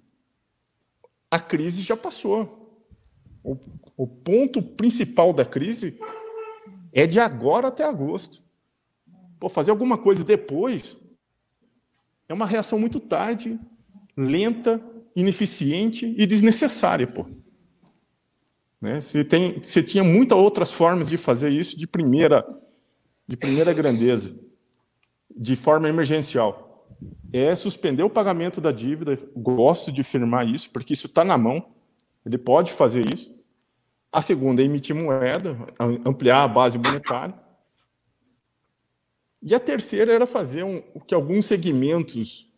a crise já passou. O, o ponto principal da crise é de agora até agosto. Pô, fazer alguma coisa depois é uma reação muito tarde, lenta, ineficiente e desnecessária, pô. Né? Você, tem, você tinha muitas outras formas de fazer isso de primeira, de primeira grandeza, de forma emergencial é suspender o pagamento da dívida. Gosto de firmar isso, porque isso está na mão. Ele pode fazer isso. A segunda é emitir moeda, ampliar a base monetária. E a terceira era fazer um, o que alguns segmentos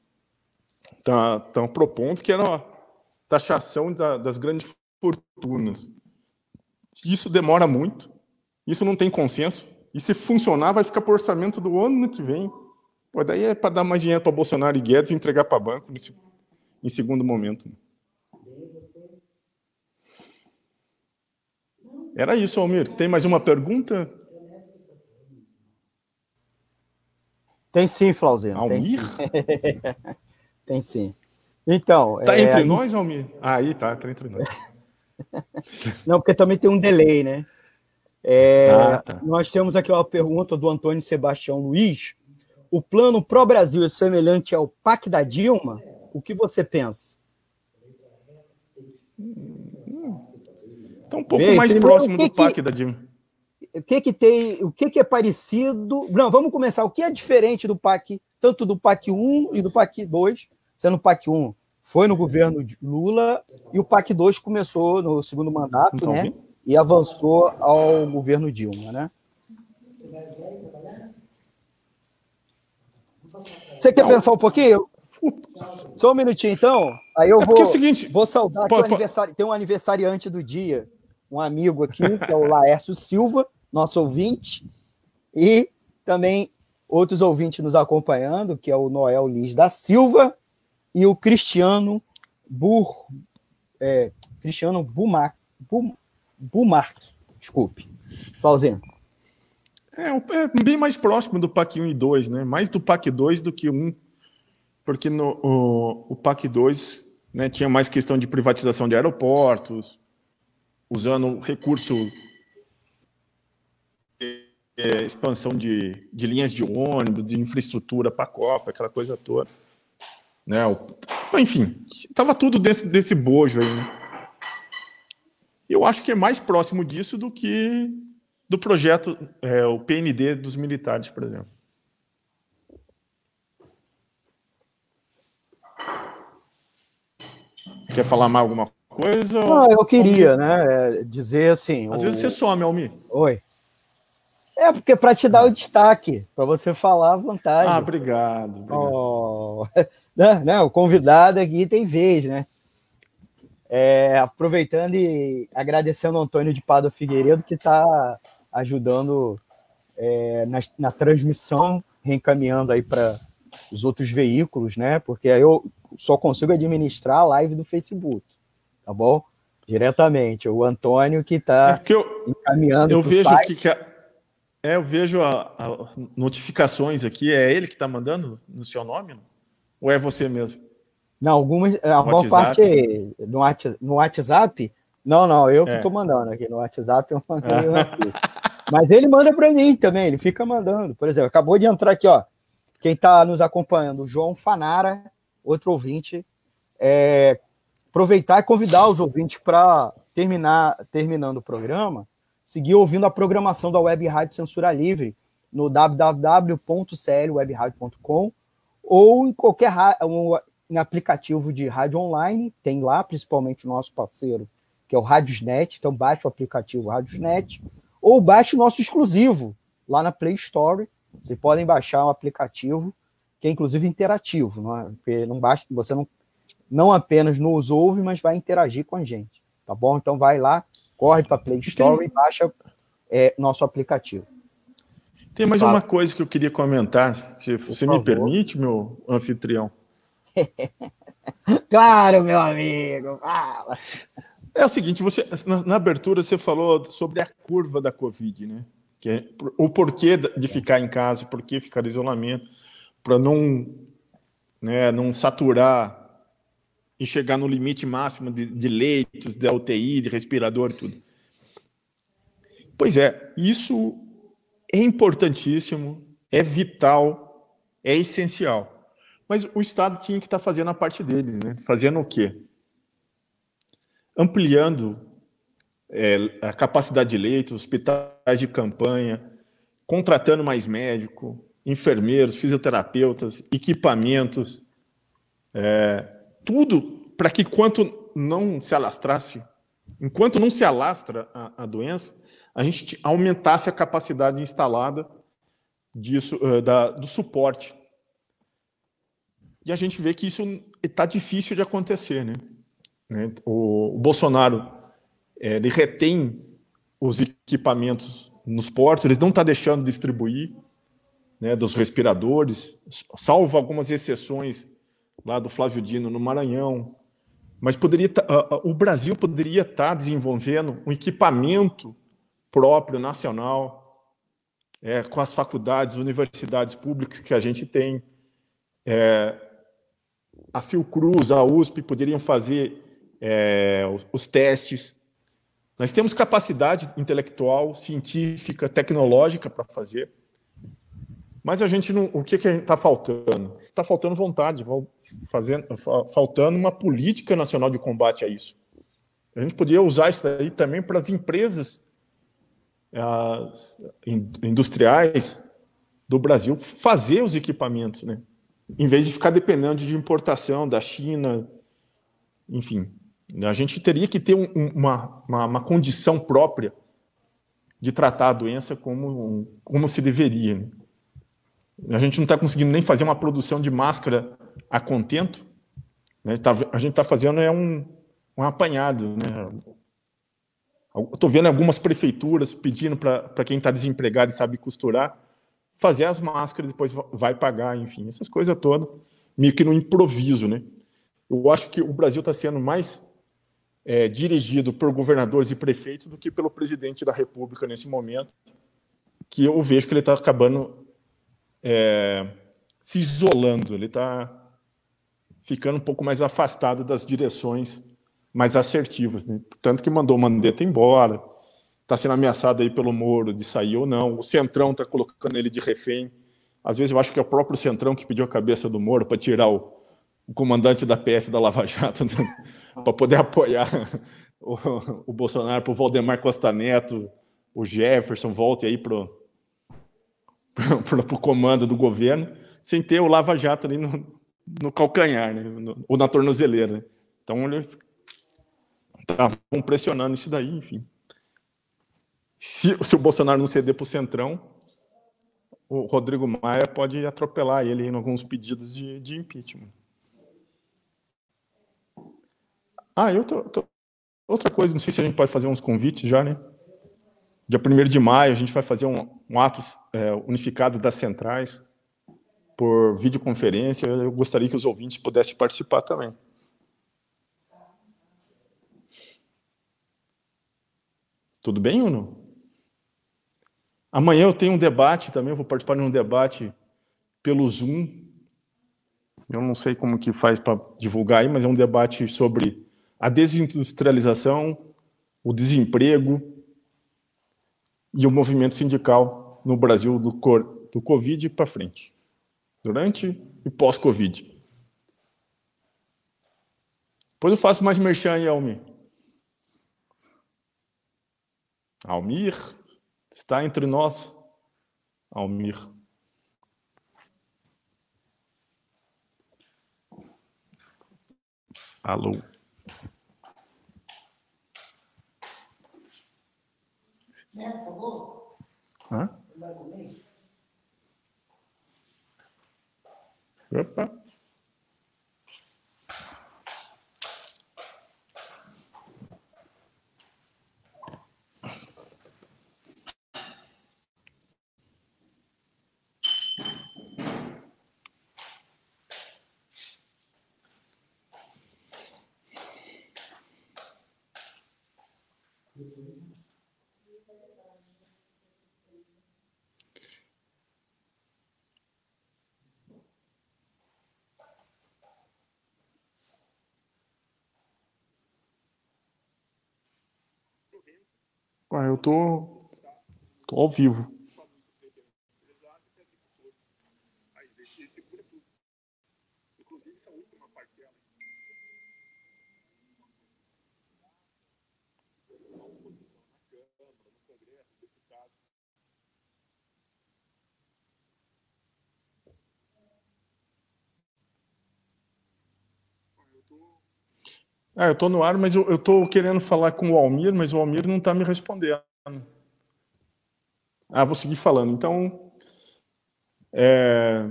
estão tá, propondo, que era a taxação da, das grandes fortunas. Isso demora muito, isso não tem consenso, e se funcionar, vai ficar para o orçamento do ano que vem. Pô, daí é para dar mais dinheiro para Bolsonaro e Guedes e entregar para banco nesse, em segundo momento. Era isso, Almir. Tem mais uma pergunta? Tem sim, Flauzino. Almir? Tem sim. tem sim. Então. Tá é, entre nós, Almir? Ah, aí tá, tá entre nós. Não, porque também tem um delay, né? É, ah, tá. Nós temos aqui uma pergunta do Antônio Sebastião Luiz. O plano pró-Brasil é semelhante ao PAC da Dilma? O que você pensa? Está um pouco Bem, mais primeiro, próximo do PAC da Dilma. O que que tem, o que que é parecido? Não, vamos começar. O que é diferente do PAC, tanto do PAC 1 e do PAC 2, sendo o PAC 1 foi no governo de Lula e o PAC 2 começou no segundo mandato, então, né? E avançou ao governo Dilma, né? Você quer Não. pensar um pouquinho? Só um minutinho, então. Aí eu é vou, é seguinte, vou saudar pô, aniversário. Tem um aniversariante do dia, um amigo aqui, que é o Laércio Silva, nosso ouvinte, e também outros ouvintes nos acompanhando, que é o Noel Liz da Silva e o Cristiano Bur, é, Cristiano Bumark, Bumark, desculpe. Pauzinho. É, é, bem mais próximo do PAC 1 e 2, né? Mais do PAC 2 do que 1, porque no, o, o PAC 2 né, tinha mais questão de privatização de aeroportos, usando recurso é, expansão de, de linhas de ônibus, de infraestrutura para a Copa, aquela coisa toda. Né? Enfim, estava tudo desse, desse bojo aí. Né? Eu acho que é mais próximo disso do que do projeto, é, o PND dos militares, por exemplo. Quer falar mais alguma coisa? Não, eu queria, né, dizer assim. Às o... vezes você some, Almir. Oi. É, porque para te dar o destaque, para você falar à vontade. Ah, obrigado. obrigado. Oh. Não, não, o convidado aqui tem vez, né? É, aproveitando e agradecendo ao Antônio de Pado Figueiredo, que está ajudando é, na, na, transmissão, reencaminhando aí para os outros veículos, né? Porque aí eu só consigo administrar a live do Facebook, tá bom? Diretamente. O Antônio que está é encaminhando. Eu vejo site. que. É, eu vejo a, a, notificações aqui. É ele que está mandando no seu nome? Ou é você mesmo? Não, algumas. A maior parte é no, no WhatsApp. Não, não, eu que estou é. mandando aqui no WhatsApp, eu mandei aqui. Mas ele manda para mim também, ele fica mandando. Por exemplo, acabou de entrar aqui, ó. Quem está nos acompanhando, o João Fanara, outro ouvinte. É, aproveitar e convidar os ouvintes para terminar, terminando o programa, seguir ouvindo a programação da Web Rádio Censura Livre no www.clwebradio.com ou em qualquer em aplicativo de rádio online, tem lá principalmente o nosso parceiro, que é o Radiosnet, então baixe o aplicativo Radiosnet, ou baixe o nosso exclusivo lá na Play Store. Vocês podem baixar o um aplicativo, que é inclusive interativo, não é? Porque não basta, você não, não apenas nos ouve, mas vai interagir com a gente, tá bom? Então vai lá, corre para a Play Store e baixa é, nosso aplicativo. Tem mais Fala. uma coisa que eu queria comentar, se Por você favor. me permite, meu anfitrião. claro, meu amigo. Fala. É o seguinte, você na, na, abertura você falou sobre a curva da Covid, né? Que é, o porquê de ficar em casa, por que ficar em isolamento, para não, né, não saturar e chegar no limite máximo de, de leitos, de UTI, de respirador, tudo. Pois é, isso é importantíssimo, é vital, é essencial. Mas o Estado tinha que estar fazendo a parte dele, né? Fazendo o quê? Ampliando é, a capacidade de leitos, hospitais de campanha, contratando mais médico, enfermeiros, fisioterapeutas, equipamentos, é, tudo para que quanto não se alastrasse, enquanto não se alastra a, a doença, a gente aumentasse a capacidade instalada disso, uh, da, do suporte. E a gente vê que isso está difícil de acontecer. Né? né? O, Bolsonaro é, ele retém os equipamentos nos portos, eles não está deixando distribuir né, dos respiradores, salvo algumas exceções lá do Flávio Dino no Maranhão. Mas poderia uh, o Brasil poderia estar tá desenvolvendo um equipamento próprio, nacional, é, com as faculdades, universidades públicas que a gente tem. É, a Fiocruz, a USP poderiam fazer é, os, os testes. Nós temos capacidade intelectual, científica, tecnológica para fazer, mas a gente não. O que está faltando? Está faltando vontade, fazendo, faltando uma política nacional de combate a isso. A gente podia usar isso aí também para as empresas as industriais do Brasil fazer os equipamentos, né? Em vez de ficar dependendo de importação da China, enfim, a gente teria que ter um, uma, uma, uma, condição própria de tratar a doença como, como se deveria. Né? A gente não está conseguindo nem fazer uma produção de máscara a contento. Né? Tá, a gente está fazendo é um, um apanhado. Né? Estou vendo algumas prefeituras pedindo para quem está desempregado e sabe costurar fazer as máscaras, depois vai pagar, enfim, essas coisas todas, meio que no improviso, né? Eu acho que o Brasil está sendo mais é, dirigido por governadores e prefeitos do que pelo presidente da República nesse momento, que eu vejo que ele está acabando é, se isolando, ele está ficando um pouco mais afastado das direções mais assertivas. Né? Tanto que mandou o Mandetta embora, está sendo ameaçado aí pelo Moro de sair ou não. O Centrão está colocando ele de refém. Às vezes eu acho que é o próprio Centrão que pediu a cabeça do Moro para tirar o, o, comandante da PF da Lava Jato, né? para poder apoiar o, o Bolsonaro, para o Valdemar Costa Neto, o Jefferson, volte aí para o comando do governo, sem ter o Lava Jato ali no, no calcanhar, né? no, ou na tornozeleira. Né? Então eles estavam pressionando isso daí, enfim. Se, se o Bolsonaro não ceder para o Centrão, o Rodrigo Maia pode atropelar ele em alguns pedidos de, de impeachment. Ah, eu tô, tô, outra coisa, não sei se a gente pode fazer uns convites já, né? Dia 1 de maio, a gente vai fazer um, um ato é, unificado das centrais por videoconferência. Eu gostaria que os ouvintes pudessem participar também. Tudo bem ou não? Amanhã eu tenho um debate também, eu vou participar de um debate pelo Zoom. Eu não sei como que faz para divulgar aí, mas é um debate sobre a desindustrialização, o desemprego e o movimento sindical no Brasil do, do Covid para frente, durante e pós-Covid. Depois eu faço mais merchan aí, Almir. Almir, está entre nós? Almir. Alô. Neto, acabou? Hã? Opa. Ah, eu tô, tô ao vivo. Ah, eu estou no ar, mas eu estou querendo falar com o Almir, mas o Almir não está me respondendo. Ah, vou seguir falando. Então, é...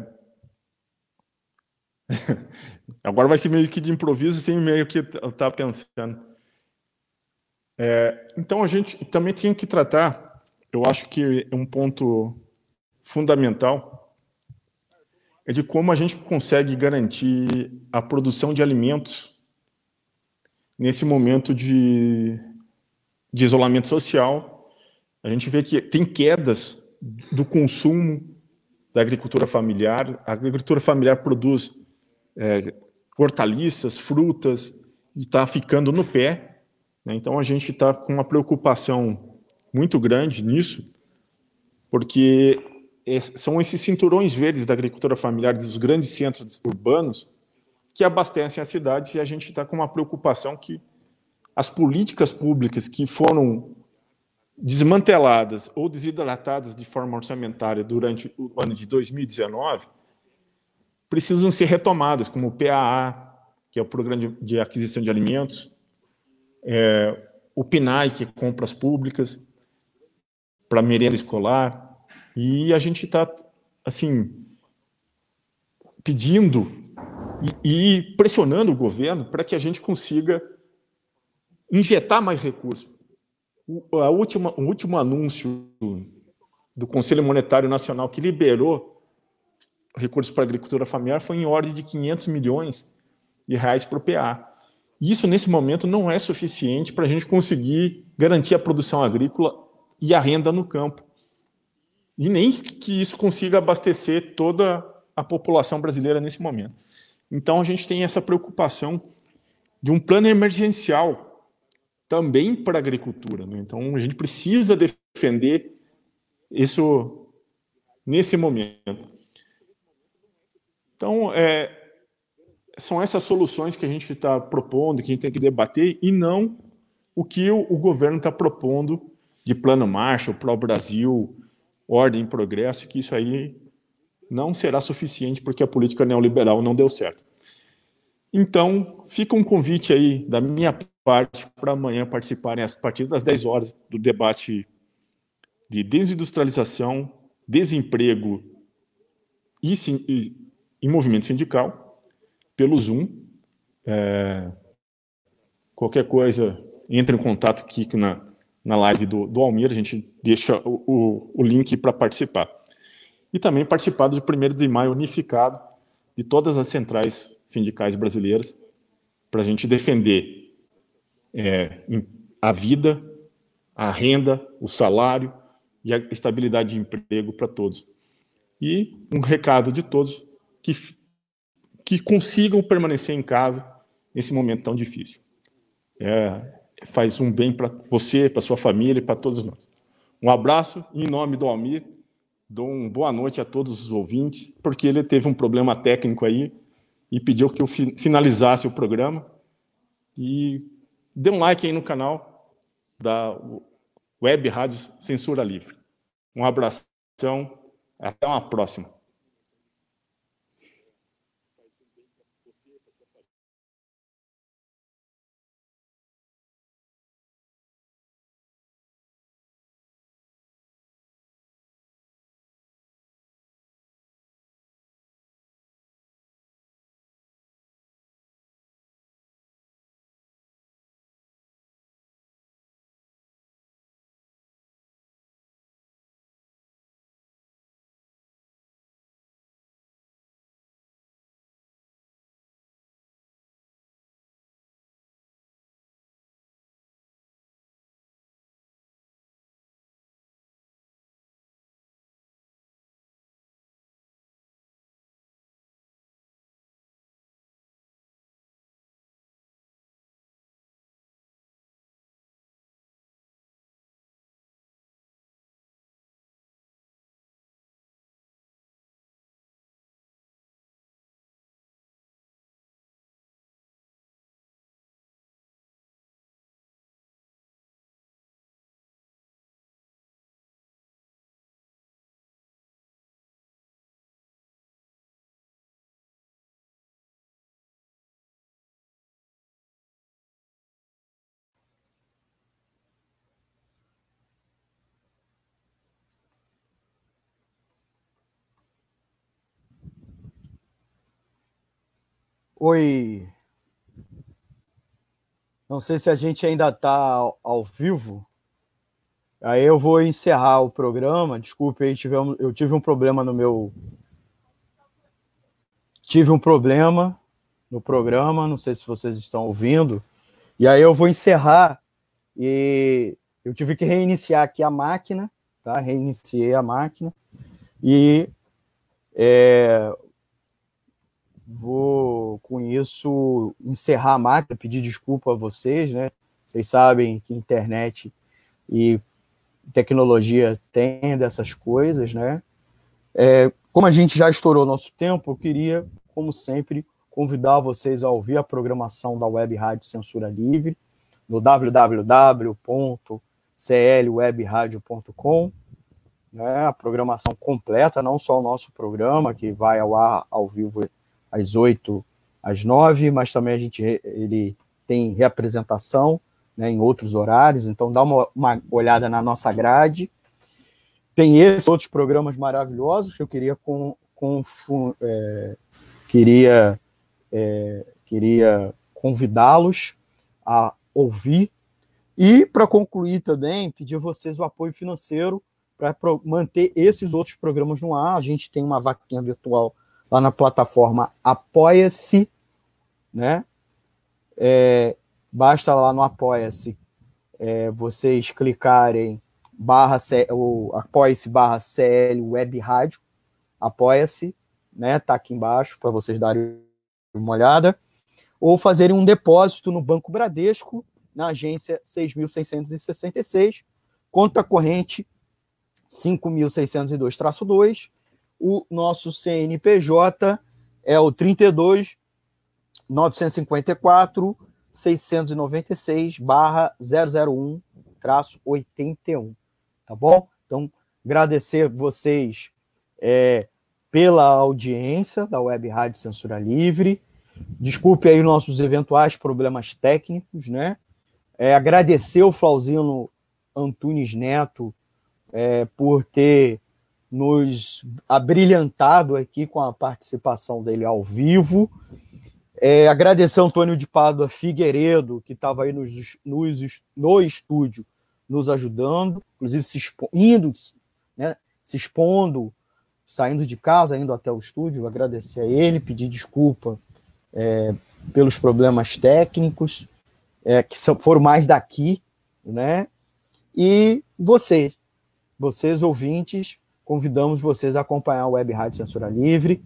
agora vai ser meio que de improviso, sem meio que eu estava pensando. É... Então, a gente também tinha que tratar, eu acho que é um ponto fundamental, é de como a gente consegue garantir a produção de alimentos nesse momento de, de isolamento social. A gente vê que tem quedas do consumo da agricultura familiar. A agricultura familiar produz é, hortaliças, frutas, e está ficando no pé. Né? Então, a gente está com uma preocupação muito grande nisso, porque são esses cinturões verdes da agricultura familiar dos grandes centros urbanos que abastecem as cidades e a gente está com uma preocupação que as políticas públicas que foram desmanteladas ou desidratadas de forma orçamentária durante o ano de 2019 precisam ser retomadas, como o PAA, que é o Programa de Aquisição de Alimentos, é, o PNAE, que é compras públicas para merenda escolar, e a gente está, assim, pedindo e, pressionando o governo para que a gente consiga injetar mais recursos. O, a última, o último anúncio do Conselho Monetário Nacional que liberou recursos para a agricultura familiar foi em ordem de 500 milhões de reais para o PA. Isso, nesse momento, não é suficiente para a gente conseguir garantir a produção agrícola e a renda no campo. E nem que isso consiga abastecer toda a população brasileira nesse momento. Então, a gente tem essa preocupação de um plano emergencial também para a agricultura. Né? Então, a gente precisa defender isso nesse momento. Então, é, são essas soluções que a gente está propondo, que a gente tem que debater, e não o que o, o governo está propondo de plano Marshall para o Brasil, ordem e progresso, que isso aí não será suficiente porque a política neoliberal não deu certo. Então, fica um convite aí da minha parte para amanhã participarem a partir das 10 horas do debate de desindustrialização, desemprego e, e, e movimento sindical pelo Zoom. É, qualquer coisa, entre em contato aqui na, na live do, do Almir, a gente deixa o, o, o link para participar. E também participar do 1 de maio unificado de todas as centrais sindicais brasileiras para a gente defender é, a vida, a renda, o salário e a estabilidade de emprego para todos. E um recado de todos que, que consigam permanecer em casa nesse momento tão difícil. É, faz um bem para você, para sua família e para todos nós. Um abraço em nome do Almir. Dou uma boa noite a todos os ouvintes, porque ele teve um problema técnico aí e pediu que eu finalizasse o programa. E dê um like aí no canal da Web Rádio Censura Livre. Um abração, até uma próxima. Oi. Não sei se a gente ainda está ao, vivo. Aí eu vou encerrar o programa. Desculpe, aí tivemos, eu tive um problema no meu. Tive um problema no programa, não sei se vocês estão ouvindo. E aí eu vou encerrar. E eu tive que reiniciar aqui a máquina tá? Reiniciei a máquina e é, vou, com isso, encerrar a máquina, pedir desculpa a vocês, né? Vocês sabem que internet e tecnologia tem dessas coisas, né? É, como a gente já estourou nosso tempo, eu queria, como sempre, convidar vocês a ouvir a programação da Web Rádio Censura Livre no www.clwebradio.com, né? A programação completa, não só o nosso programa que vai ao ar ao vivo às 8 às 9, mas também a gente ele tem reapresentação né, em outros horários, então dá uma, uma olhada na nossa grade. Tem esses outros programas maravilhosos que eu queria com, com é, queria é, queria convidá-los a ouvir e para concluir também pedir a vocês o apoio financeiro para manter esses outros programas no ar. A gente tem uma vaquinha virtual lá na plataforma Apoia-se, né? É, basta lá no Apoia-se é, vocês clicarem barra apoia-se barra CL Web Rádio, apoia-se, né? Tá aqui embaixo para vocês darem uma olhada, ou fazerem um depósito no Banco Bradesco, na agência 6.666, conta corrente 5.602-2, o nosso CNPJ é o 32 954 696 barra 001 traço 81, tá bom? Então, agradecer vocês é, pela audiência da Web Rádio Censura Livre. Desculpe aí nossos eventuais problemas técnicos, né? É, agradecer o Flauzino Antunes Neto é, por ter nos abrilhantado aqui com a participação dele ao vivo. É, agradecer ao Antônio de Pádua Figueiredo, que estava aí nos, nos, no estúdio nos ajudando, inclusive se expondo, né, se expondo, saindo de casa, indo até o estúdio. Agradecer a ele, pedir desculpa é, pelos problemas técnicos, é, que são, foram mais daqui, né? E você, vocês ouvintes, convidamos vocês a acompanhar a Web Rádio Censura Livre.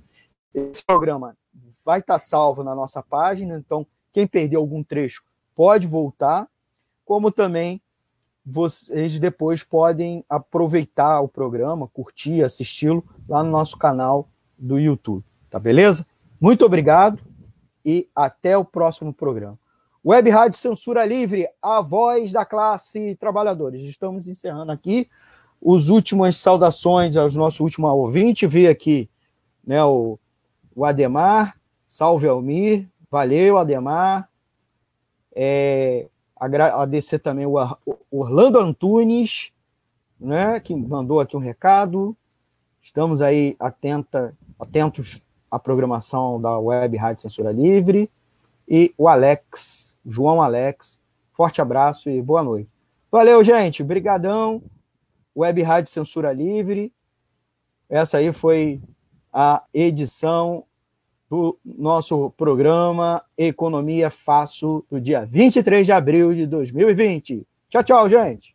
Esse programa vai estar salvo na nossa página, então quem perdeu algum trecho pode voltar, como também vocês depois podem aproveitar o programa, curtir, assisti-lo lá no nosso canal do YouTube, tá beleza? Muito obrigado e até o próximo programa. Web Rádio Censura Livre, a voz da classe trabalhadores. Estamos encerrando aqui os últimas saudações aos nossos últimos ouvintes. Vi aqui né, o, o Ademar, salve Almir, valeu Ademar. É, agradecer também o Orlando Antunes, né, que mandou aqui um recado. Estamos aí atenta, atentos à programação da Web Rádio Censura Livre. E o Alex, João Alex, forte abraço e boa noite. Valeu, gente. Obrigadão. Web Rádio Censura Livre. Essa aí foi a edição do nosso programa Economia Fácil do dia 23 de abril de 2020. Tchau, tchau, gente.